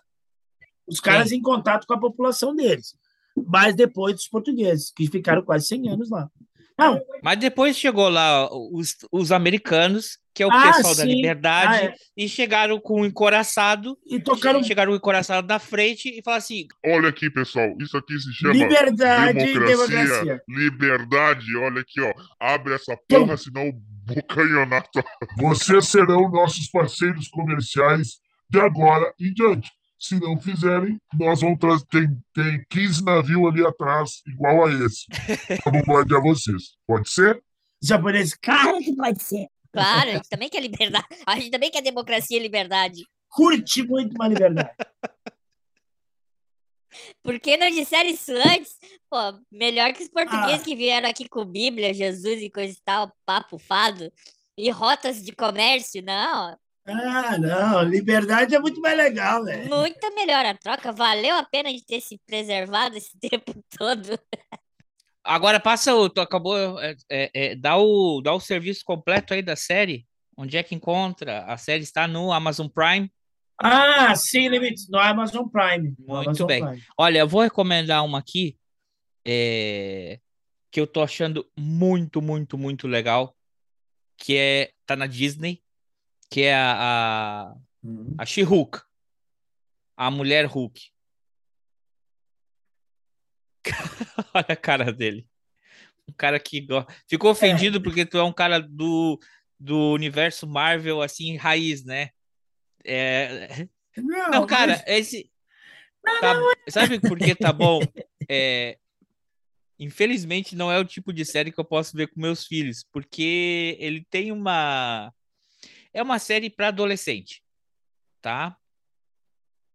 os caras em contato com a população deles. Mas depois dos portugueses, que ficaram quase 100 anos lá. Não, Mas depois chegou lá os, os americanos, que é o Ah, pessoal da sim. liberdade, Ah, é. e chegaram com o encoraçado, e tocaram chegaram com o encoraçado na frente e falaram assim: Olha aqui, pessoal, isso aqui se chama liberdade e democracia, democracia. liberdade. Olha aqui, ó. Abre essa porra, senão o bocanhonato. Vocês serão nossos parceiros comerciais de agora em diante. Se não fizerem, nós vamos trazer. Tem, tem 15 navios ali atrás, igual a esse. Pra bombardear vocês. Pode ser? Os japoneses, Claro que pode ser. Claro, a gente também quer liberdade. A gente também quer democracia e liberdade. curte muito uma liberdade. Por que não disseram isso antes? Pô, melhor que os portugueses Ah. que vieram aqui com Bíblia, Jesus e coisa e tal, papo fado. E rotas de comércio, não. Ah, não, liberdade é muito mais legal, né? Muito melhor a troca. Valeu a pena de ter se preservado esse tempo todo. Agora passa o. Tu acabou. É, é, é, dá, o, dá o serviço completo aí da série. Onde é que encontra? A série está no Amazon Prime. Ah, sim, Limites, no Amazon Prime. No Muito Amazon bem. Prime. Olha, eu vou recomendar uma aqui é, que eu tô achando muito, muito, muito legal. Que é. Tá na Disney. Que é a, a, Hum. a She-Hulk. A mulher Hulk. Olha a cara dele. Um cara que ficou ofendido porque tu é um cara do, do universo Marvel, assim, raiz, né? É... Não, Não, cara, mas- esse. tá- Sabe por que tá bom? É, Infelizmente, não é o tipo de série que eu posso ver com meus filhos, porque ele tem uma. É uma série para adolescente, tá?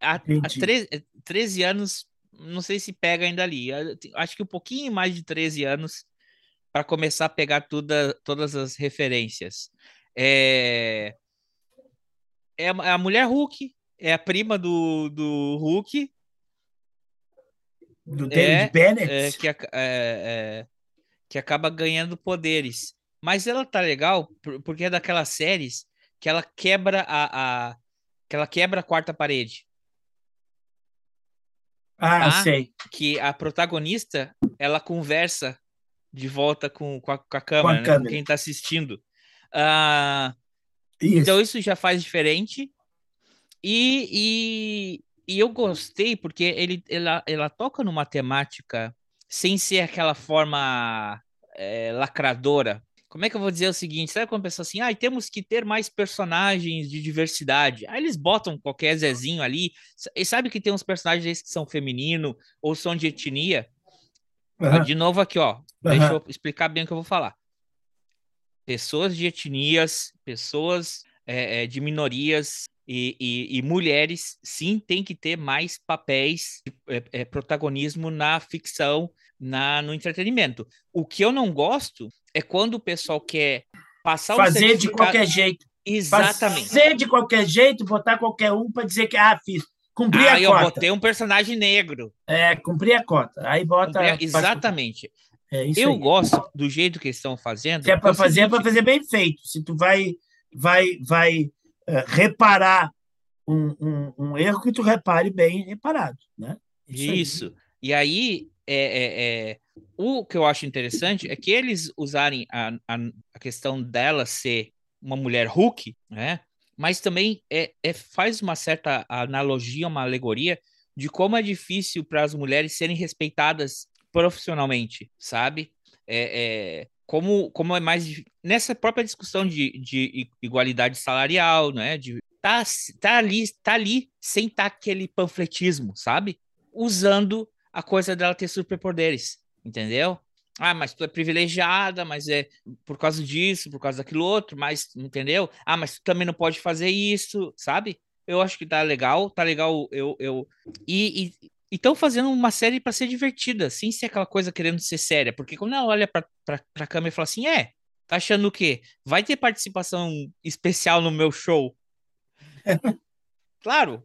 Há, há Entendi. tre- 13 anos, não sei se pega ainda ali. Acho que um pouquinho mais de 13 anos para começar a pegar toda, todas as referências. É, é a a mulher Hulk, é a prima do, do Hulk, do é, David Bennett. é, que, é, é, que acaba ganhando poderes. mas ela tá legal por- porque é daquelas séries que ela quebra a, a que ela quebra a quarta parede. Ah, Tá. sei. que a protagonista ela conversa de volta com, com, a, com a câmera, né, com câmera. quem tá assistindo. Ah, Isso. então isso já faz diferente. E, e, e eu gostei porque ele, ela, ela toca numa temática sem ser aquela forma é, lacradora. Como é que eu vou dizer o seguinte? Sabe quando a pessoa assim, ah, temos que ter mais personagens de diversidade. Aí eles botam qualquer Zezinho ali. E sabe que tem uns personagens que são feminino ou são de etnia? Aham, De novo aqui, ó. Deixa aham. eu explicar bem o que eu vou falar. Pessoas de etnias, pessoas é, é, de minorias e, e- e mulheres, sim, tem que ter mais papéis, é, é, protagonismo na ficção, na, no entretenimento. O que eu não gosto é quando o pessoal quer passar Fazer de certificado- qualquer jeito. Exatamente. Fazer de qualquer jeito, botar qualquer um para dizer que, ah, fiz. Cumpri Ah, a eu cota. botei um personagem negro. É, cumpri a cota. Aí bota. Faz- Exatamente. É isso Eu aí. gosto do jeito que eles estão fazendo. Se é para fazer, é seguinte, para fazer bem feito. Se tu vai, vai, vai eh, reparar um, um, um erro, que tu repare bem reparado, né? aí. Isso. E aí, é, é, é, o que eu acho interessante é que eles usarem a, a, a questão dela ser uma mulher Hulk, né? Mas também é, é, faz uma certa analogia, uma alegoria de como é difícil para as mulheres serem respeitadas profissionalmente, sabe? É, é, como, como é mais nessa própria discussão de, de igualdade salarial, né? De tá, tá ali, tá ali sem tá aquele panfletismo, sabe? Usando a coisa dela ter superpoderes, entendeu? Ah, mas tu é privilegiada, mas é por causa disso, por causa daquilo outro, mas entendeu? Ah, mas tu também não pode fazer isso, sabe? Eu acho que tá legal, tá legal. Eu, eu... E estão fazendo uma série para ser divertida, sem ser aquela coisa querendo ser séria, porque quando ela olha pra, pra, pra câmera e fala assim: é, tá achando o quê? Vai ter participação especial no meu show? Claro,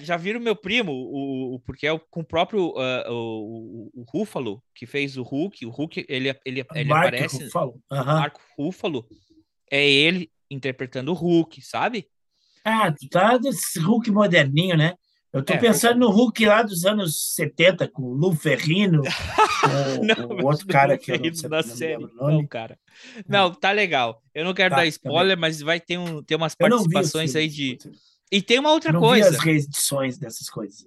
já viram meu primo, o, o- porque é o- com o próprio ah, o, o, o Ruffalo, que fez o Hulk. O Hulk, ele, ele, ele Mark aparece. Ruffalo. Aham. Marco Ruffalo. É ele interpretando o Hulk, sabe? Ah, tu tá desse Hulk moderninho, né? Eu tô É, pensando no Hulk lá dos anos 70, com o Lu Ferrino, Não, o outro cara que eu não, sei, da não série. Não, cara. Não, tá legal. Eu não quero Tá, dar tá spoiler, mas vai ter, um, ter umas participações aí de. putz. E tem uma outra Eu não coisa. vi as reedições dessas coisas.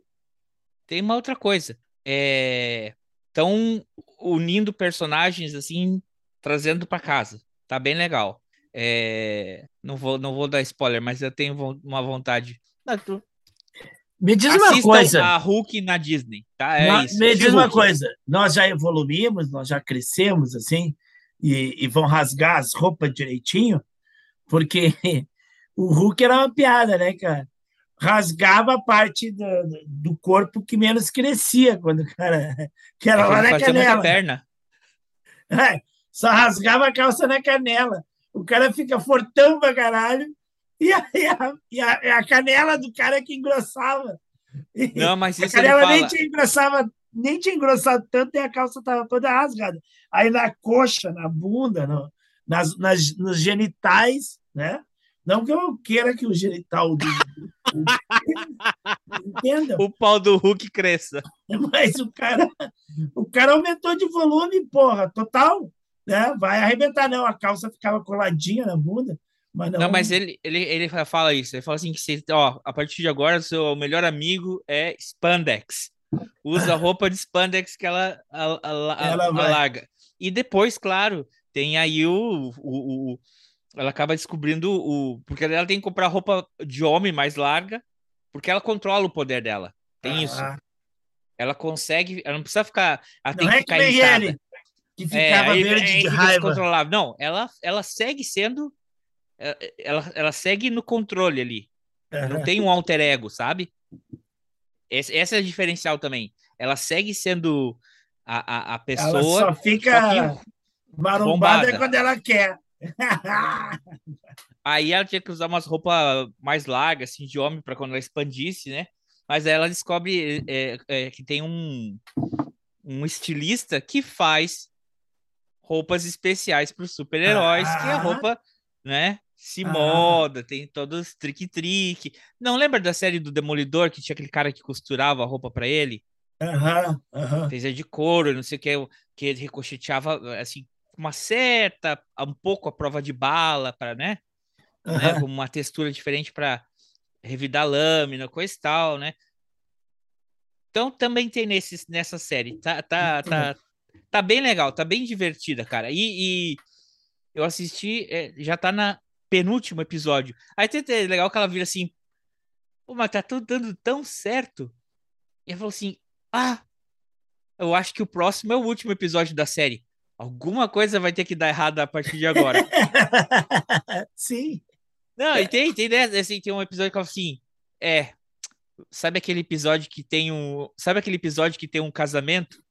Tem uma outra coisa. É... Estão unindo personagens assim, trazendo pra casa. Tá bem legal. É... Não, vou, não vou dar spoiler, mas eu tenho uma vontade. Me diz uma Assistam coisa. a Hulk na Disney, tá? É isso. Me diz uma coisa, nós já evoluímos, nós já crescemos assim, e, e vão rasgar as roupas direitinho, porque o Hulk era uma piada, né, cara? Rasgava a parte do, do corpo que menos crescia quando o cara. Que era É lá na canela. perna. É, só rasgava a calça na canela. O cara fica fortão pra caralho, e a, e a, e a, a canela do cara que engrossava. Não, mas a isso ele canela nem tinha engrossado, nem tinha engrossado tanto e a calça estava toda rasgada. Aí na coxa, na bunda, no- nas, nas, nos genitais, né? Não que eu queira que o genital do. Entenda, O pau do Hulk cresça. mas o cara, o cara aumentou de volume, porra, total. Né? Vai arrebentar, não. A calça ficava coladinha na bunda. Mas não, Não, mas ele, ele, ele fala isso. Ele fala assim que você, ó, a partir de agora, seu melhor amigo é spandex. Usa roupa de spandex que ela, a- a- a- Ela alarga. E depois, claro, tem aí o, o, o- ela acaba descobrindo o porque ela tem que comprar roupa de homem mais larga, porque ela controla o poder dela. Tem isso. Ah, Ela consegue, ela não precisa ficar, ela tem não que é que ficar irritada. que É, ficava aí- verde de fica raiva. Não, ela, ela segue sendo. é, Ela, ela segue no controle ali. Não tem um alter ego, sabe? Esse, essa é a diferencial também. Ela segue sendo a, a, a Ela pessoa. só fica só que marombada bombada. quando ela quer. Aí ela tinha que usar umas roupas mais largas, assim, de homem, para quando ela expandisse, né? Mas aí ela descobre é, é, que tem um, um estilista que faz roupas especiais para os super-heróis, que a Ah. roupa, né, se Ah. moda, tem todos trique-trique. Não lembra da série do Demolidor, que tinha aquele cara que costurava a roupa para ele? Aham, aham. Fez de couro, não sei o que, que ele ricocheteava, assim, uma certa, um pouco a prova de bala, para, né? né, aham. com uma textura diferente para revidar lâmina, coisa e tal, né? Então também tem nesses, nessa série. Tá, tá, tá, tá bem legal, tá bem divertida, cara. E, e eu assisti, é, já tá na penúltimo episódio. Aí tem tem- legal que ela vira assim, Pô, mas tá tudo dando tão certo. E ela falou assim, ah, eu acho que o próximo é o último episódio da série. Alguma coisa vai ter que dar errado a partir de agora. Sim. Não, e tem, tem, assim, tem um episódio que fala assim, é, sabe aquele episódio que tem um, sabe aquele episódio que tem um casamento?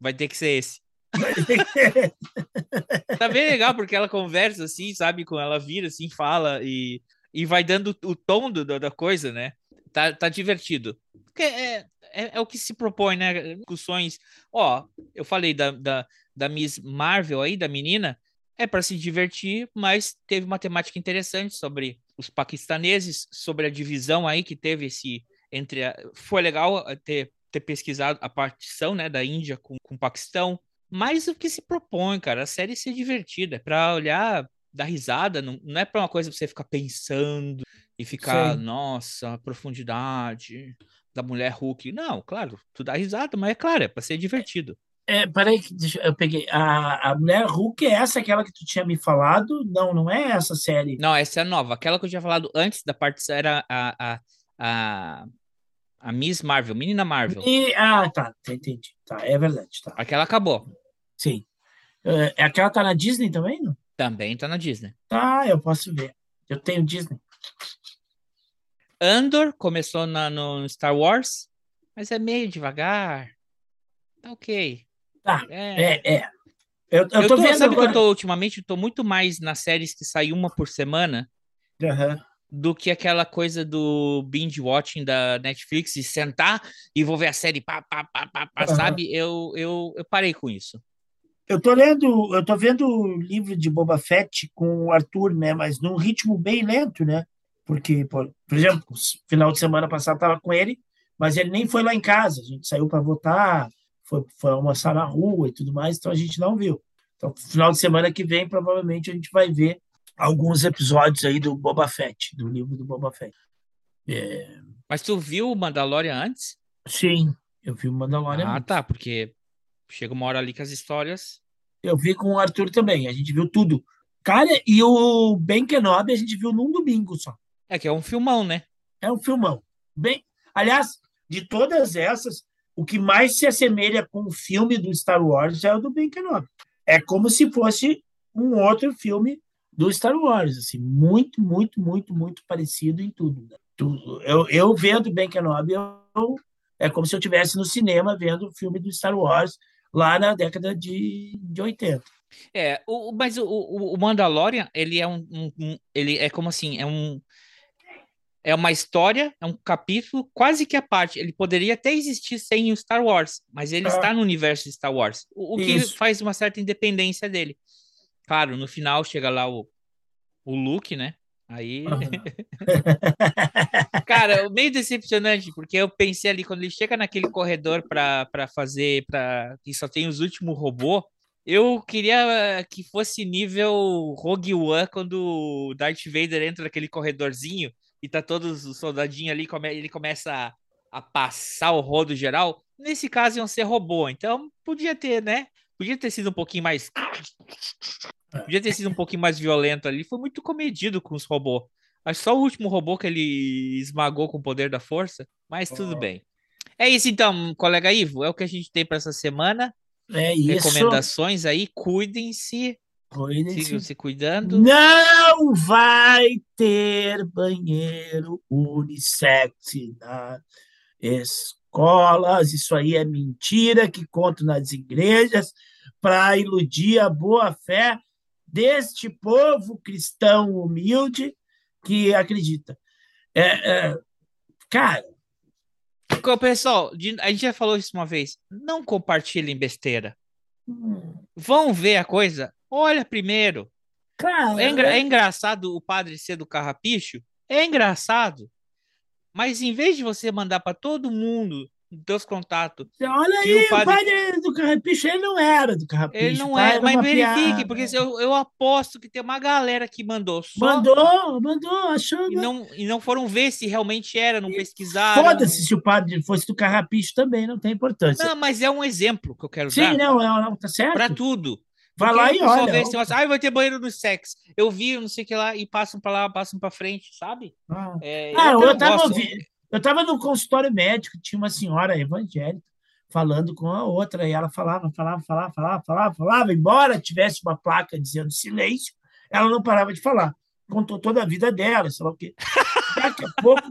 Vai ter que ser esse. Tá bem legal, porque ela conversa assim, sabe, com ela vira assim, fala e, e vai dando o tom do, da coisa, né? Tá, tá divertido. Porque é, é, é o que se propõe, né? Discussões. Ó, eu falei da, da, da Miss Marvel aí, da menina, é para se divertir, mas teve uma temática interessante sobre os paquistaneses, sobre a divisão aí que teve esse entre a, foi legal ter, ter pesquisado a partição, né, da Índia com, com o Paquistão, mas o que se propõe, cara, a série ser divertida, é para olhar, dar risada, não, não é para uma coisa pra você ficar pensando e ficar, Sim. nossa, profundidade da mulher Hulk. Não, claro, tu dá risada, mas é claro, é para ser divertido. É, peraí, eu peguei. A, a Mulher Hulk é essa aquela que tu tinha me falado? Não, não é essa série. Não, essa é a nova. Aquela que eu tinha falado antes da partição era a, a, a, a Miss Marvel, Menina Marvel. E, ah, tá, tá, entendi. Tá, é verdade, tá. Aquela acabou. Sim. É, é aquela tá na Disney também, não? Também tá na Disney. Tá, eu posso ver. Eu tenho Disney. Andor começou na, no Star Wars, mas é meio devagar. Tá ok. Tá, É. É, é. Eu, eu, Eu tô, tô, vendo sabe que agora. eu tô ultimamente? Eu tô muito mais nas séries que saem uma por semana Aham. do que aquela coisa do binge watching da Netflix e sentar e vou ver a série, pá, pá, pá, pá, pá, Aham. sabe? Eu, eu, eu parei com isso. Eu tô lendo, eu tô vendo o livro de Boba Fett com o Arthur, né? Mas num ritmo bem lento, né? Porque, por, por exemplo, final de semana passado eu tava com ele, mas ele nem foi lá em casa. A gente saiu para votar, foi, foi almoçar na rua e tudo mais, então a gente não viu. Então, final de semana que vem, provavelmente a gente vai ver alguns episódios aí do Boba Fett, do livro do Boba Fett. É, Mas tu viu o Mandalorian antes? sim, eu vi o Mandalorian. Ah, tá, porque chega uma hora ali que as histórias. Eu vi com o Arthur também, a gente viu tudo. Cara, e o Ben Kenobi a gente viu num domingo só. É que é um filmão, né? É um filmão. Bem, aliás, de todas essas, o que mais se assemelha com o filme do Star Wars é o do Ben Kenobi. É como se fosse um outro filme do Star Wars, assim, muito, muito, muito, muito parecido em tudo. né? Tudo. Eu, eu vendo Ben Kenobi, eu, é como se eu estivesse no cinema vendo o filme do Star Wars lá na década de, de 80. É, o, mas o, o, Mandalorian, ele é um- um- Ele é como assim, é um. É uma história, é um capítulo quase que à parte. Ele poderia até existir sem o Star Wars, mas ele Ah. está no universo de Star Wars. O, o que Isso. faz uma certa independência dele. Claro, no final chega lá o, o Luke, né? Aí. Cara, meio decepcionante, porque eu pensei ali, quando ele chega naquele corredor pra pra fazer, para que só tem os últimos robôs, eu queria que fosse nível Rogue One, quando o Darth Vader entra naquele corredorzinho e tá todos os soldadinhos ali, ele começa a, a passar o rodo geral. Nesse caso, iam ser robô, então podia ter, né? Podia ter sido um pouquinho mais. Podia ter sido um pouquinho mais violento ali. Foi muito comedido com os robôs. Acho só o último robô que ele esmagou com o poder da força, mas tudo Oh. bem. É isso então, colega Ivo. É o que a gente tem para essa semana. É isso. Recomendações aí, cuidem-se, Cuidem-se. sigam se cuidando. Não vai ter banheiro unissex nas escolas. Isso aí é mentira que contam nas igrejas para iludir a boa fé deste povo cristão humilde que acredita. É, é, cara, Pessoal, a gente já falou isso uma vez. Não compartilhem besteira. Vão ver a coisa? Olha primeiro. Cara, É, engra- é engraçado o padre ser do carrapicho? É engraçado. Mas em vez de você mandar para todo mundo, teus contatos, olha aí, o o padre- padre do Carrapicho, ele não era do Carrapicho. ele não é. Era Mas verifique, piada. porque eu, eu aposto que tem uma galera que mandou só. Mandou, mandou, achando. E não, e não foram ver se realmente era, não pesquisaram. Foda-se se o padre fosse do Carrapicho também, não tem importância. Não, mas é um exemplo que eu quero Sim, dar não, não, não, tá certo? para tudo. Vai lá e olha. vê esse negócio, ah, vai ter banheiro no sexo. Eu vi, não sei o que lá, e passam para lá, passam para frente, sabe? Ah. É, Ah, eu não tava ouvindo. Eu tava no consultório médico, tinha uma senhora evangélica falando com a outra, e ela falava, falava, falava, falava, falava, falava, embora tivesse uma placa dizendo silêncio, ela não parava de falar. Contou toda a vida dela, sei lá o quê. Daqui a pouco.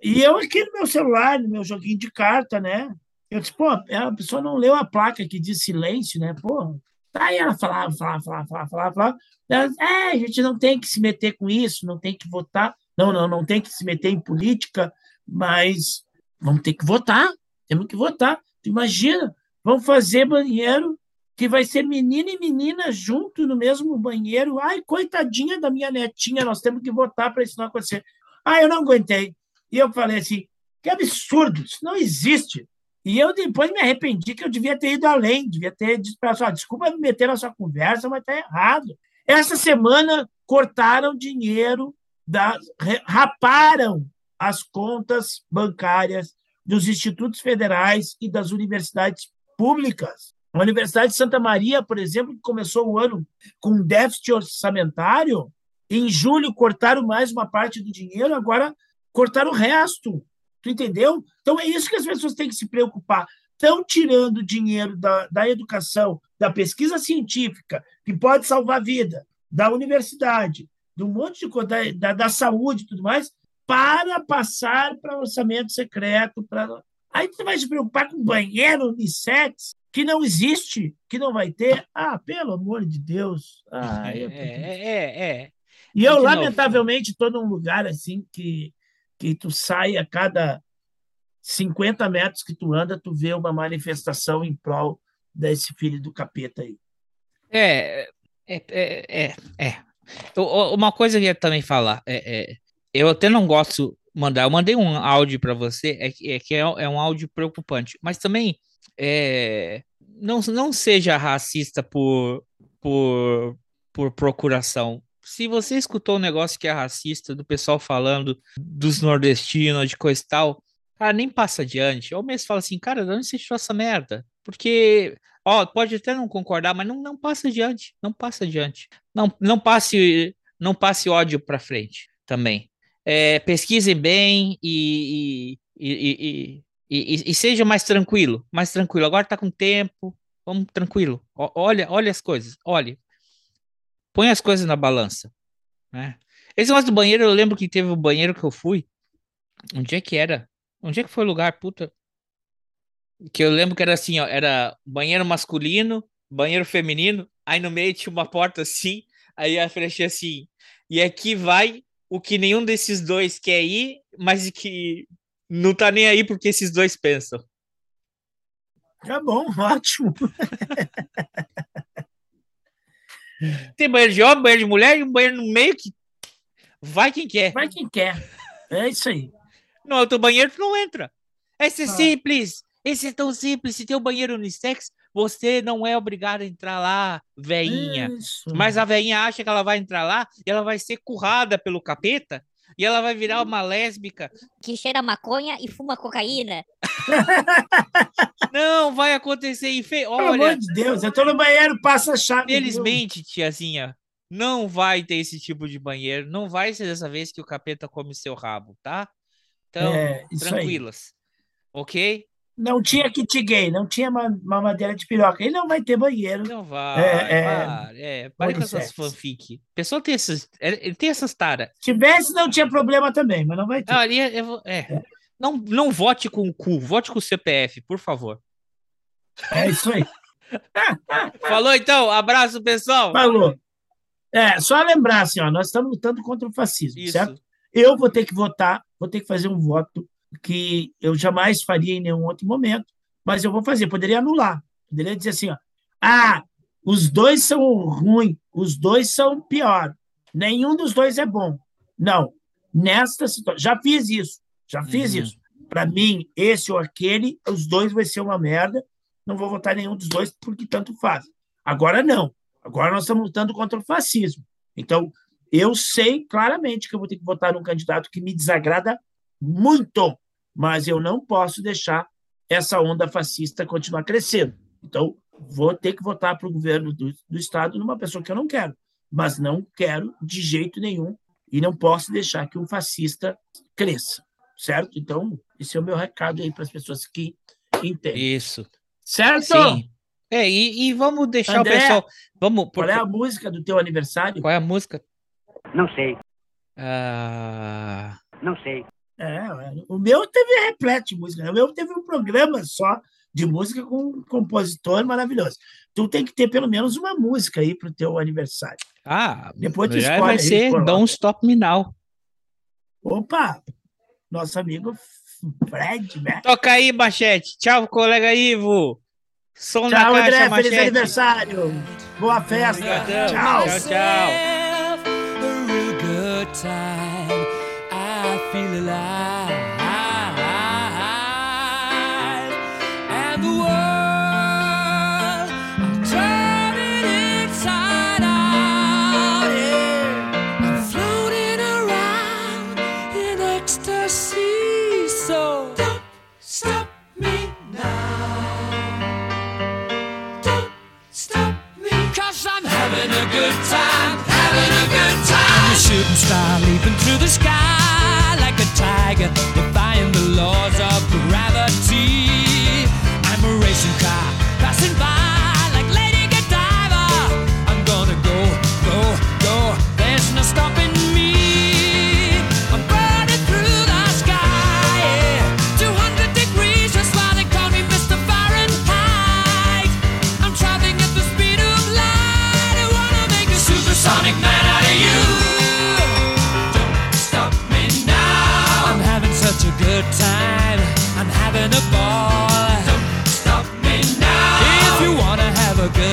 E eu aqui no meu celular, no meu joguinho de carta, né? Eu disse, pô, a pessoa não leu a placa que diz silêncio, né? Pô. Aí ela falava, falava, falava, falava, falava, falava. Ela, é, a gente não tem que se meter com isso, não tem que votar. Não, não, não tem que se meter em política, mas vamos ter que votar. Temos que votar. Tu imagina, vamos fazer banheiro que vai ser menino e menina junto no mesmo banheiro. Ai, coitadinha da minha netinha, nós temos que votar para isso não acontecer. Ah, eu não aguentei. E eu falei assim, que absurdo, isso não existe. E eu depois me arrependi que eu devia ter ido além, devia ter dito para ela, "Ó, desculpa me meter na sua conversa, mas está errado. Essa semana cortaram dinheiro, da, raparam as contas bancárias dos institutos federais e das universidades públicas. A Universidade de Santa Maria, por exemplo, que começou o ano com déficit orçamentário, em julho cortaram mais uma parte do dinheiro, agora cortaram o resto. Tu entendeu? Então é isso que as pessoas têm que se preocupar. Estão tirando dinheiro da, da educação, da pesquisa científica, que pode salvar a vida, da universidade, de um monte de coisa, da, da, saúde e tudo mais, para passar para orçamento secreto. Pra... Aí você vai se preocupar com banheiro unissex, que não existe, que não vai ter. Ah, pelo amor de Deus. Ah, É, é, é, é. e eu, lamentavelmente, estou num lugar assim que, que tu sai a cada 50 metros que tu anda, tu vê uma manifestação em prol desse filho do capeta aí. É, é, é, é, é. Uma coisa que eu ia também falar, é, é, eu até não gosto mandar, eu mandei um áudio para você, é, que- é que é, é um áudio preocupante, mas também é, não, não seja racista por, por, por procuração. Se você escutou um negócio que é racista, do pessoal falando dos nordestinos, de coisa e tal, cara, nem passa adiante. Ou mesmo fala assim, cara, de onde você tirou essa merda? Porque Ó, pode até não concordar, mas não, não passa adiante, não passa adiante. Não, não passe, não passe ódio para frente também. É, pesquisem bem e, e, e, e, seja mais tranquilo, mais tranquilo. Agora tá com tempo, vamos tranquilo. Ó, Olha, olha as coisas, olhe. Põe as coisas na balança. Né? Esse negócio do banheiro, eu lembro que teve o banheiro que eu fui. Onde é que era? Onde é que foi o lugar, puta? Que eu lembro que era assim, ó, era banheiro masculino, banheiro feminino, aí no meio tinha uma porta assim, aí a frente assim, e aqui vai o que nenhum desses dois quer ir, mas que não tá nem aí porque esses dois pensam. Tá bom, ótimo. Tem banheiro de homem, banheiro de mulher e um banheiro no meio que vai quem quer. Vai quem quer. É isso aí. No outro banheiro tu não entra. Esse é Ah. simples. Esse é tão simples. Se tem um banheiro unissex, você não é obrigado a entrar lá, veinha. Isso. Mas a veinha acha que ela vai entrar lá e ela vai ser currada pelo capeta e ela vai virar uma lésbica. Que cheira maconha e fuma cocaína. Não vai acontecer. Infe... Pelo amor Olha, de Deus, eu tô no banheiro, passa a chave. felizmente, tiazinha, não vai ter esse tipo de banheiro. Não vai ser dessa vez que o capeta come seu rabo, tá? Então, É, isso aí. tranquilas. Ok? Não tinha kit gay, não tinha ma- mamadeira de piroca. E não vai ter banheiro. Não vai. É, é, para, é, para com essas fanfic. O pessoal tem essas. é, Ele tem essas taras. Se tivesse, não tinha problema também, mas não vai ter. Ah, ali é, é- é. Não, não vote com o cu, vote com o CPF, por favor. É isso aí. Falou então, abraço pessoal. Falou. É, só lembrar assim, ó, nós estamos lutando contra o fascismo, Isso. certo? Eu vou ter que votar, vou ter que fazer um voto que eu jamais faria em nenhum outro momento, mas eu vou fazer. Poderia anular, poderia dizer assim, ó, Ah, os dois são ruins, os dois são pior. Nenhum dos dois é bom. Não. Nesta situação, já fiz isso, já fiz Uhum. isso. Para mim, esse ou aquele, os dois vai ser uma merda. Não vou votar nenhum dos dois porque tanto faz. Agora não. Agora nós estamos lutando contra o fascismo. Então, eu sei claramente que eu vou ter que votar num candidato que me desagrada muito, mas eu não posso deixar essa onda fascista continuar crescendo. Então, vou ter que votar para o governo do, do Estado numa pessoa que eu não quero, mas não quero de jeito nenhum e não posso deixar que um fascista cresça, certo? Então, esse é o meu recado aí para as pessoas que entendem. Isso. Certo? Sim. É, e, e vamos deixar André, o pessoal. Vamos. Qual é a música do teu aniversário? Qual é a música? Não sei, Ah, não sei. É, é, o meu teve repleto de música. né? O meu teve um programa só de música com um compositor maravilhoso. Tu tem que ter pelo menos uma música aí pro teu aniversário. ah Depois tu já escolhe vai ser coloca. Don't Stop Me Now. Opa! Nosso amigo Fred, né? Toca aí, Machete. Tchau, colega Ivo. Som Tchau, André. caixa, Feliz Machete. aniversário. Boa festa. Obrigadão. Tchau. Tchau, tchau. So don't stop me. Now. Don't stop me cause I'm having a good time, having a good time. I'm a shooting star leaping through the sky defying the laws of gravity. I'm a racing car passing by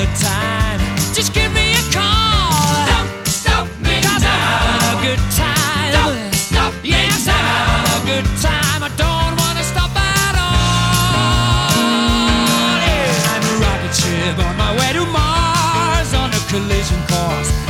good time, just give me a call. Don't stop me Cause now. I'm having a good time. Don't stop me yes, now. I'm having a good time. I don't wanna stop at all. Yeah. I'm a rocket ship on my way to Mars on a collision course.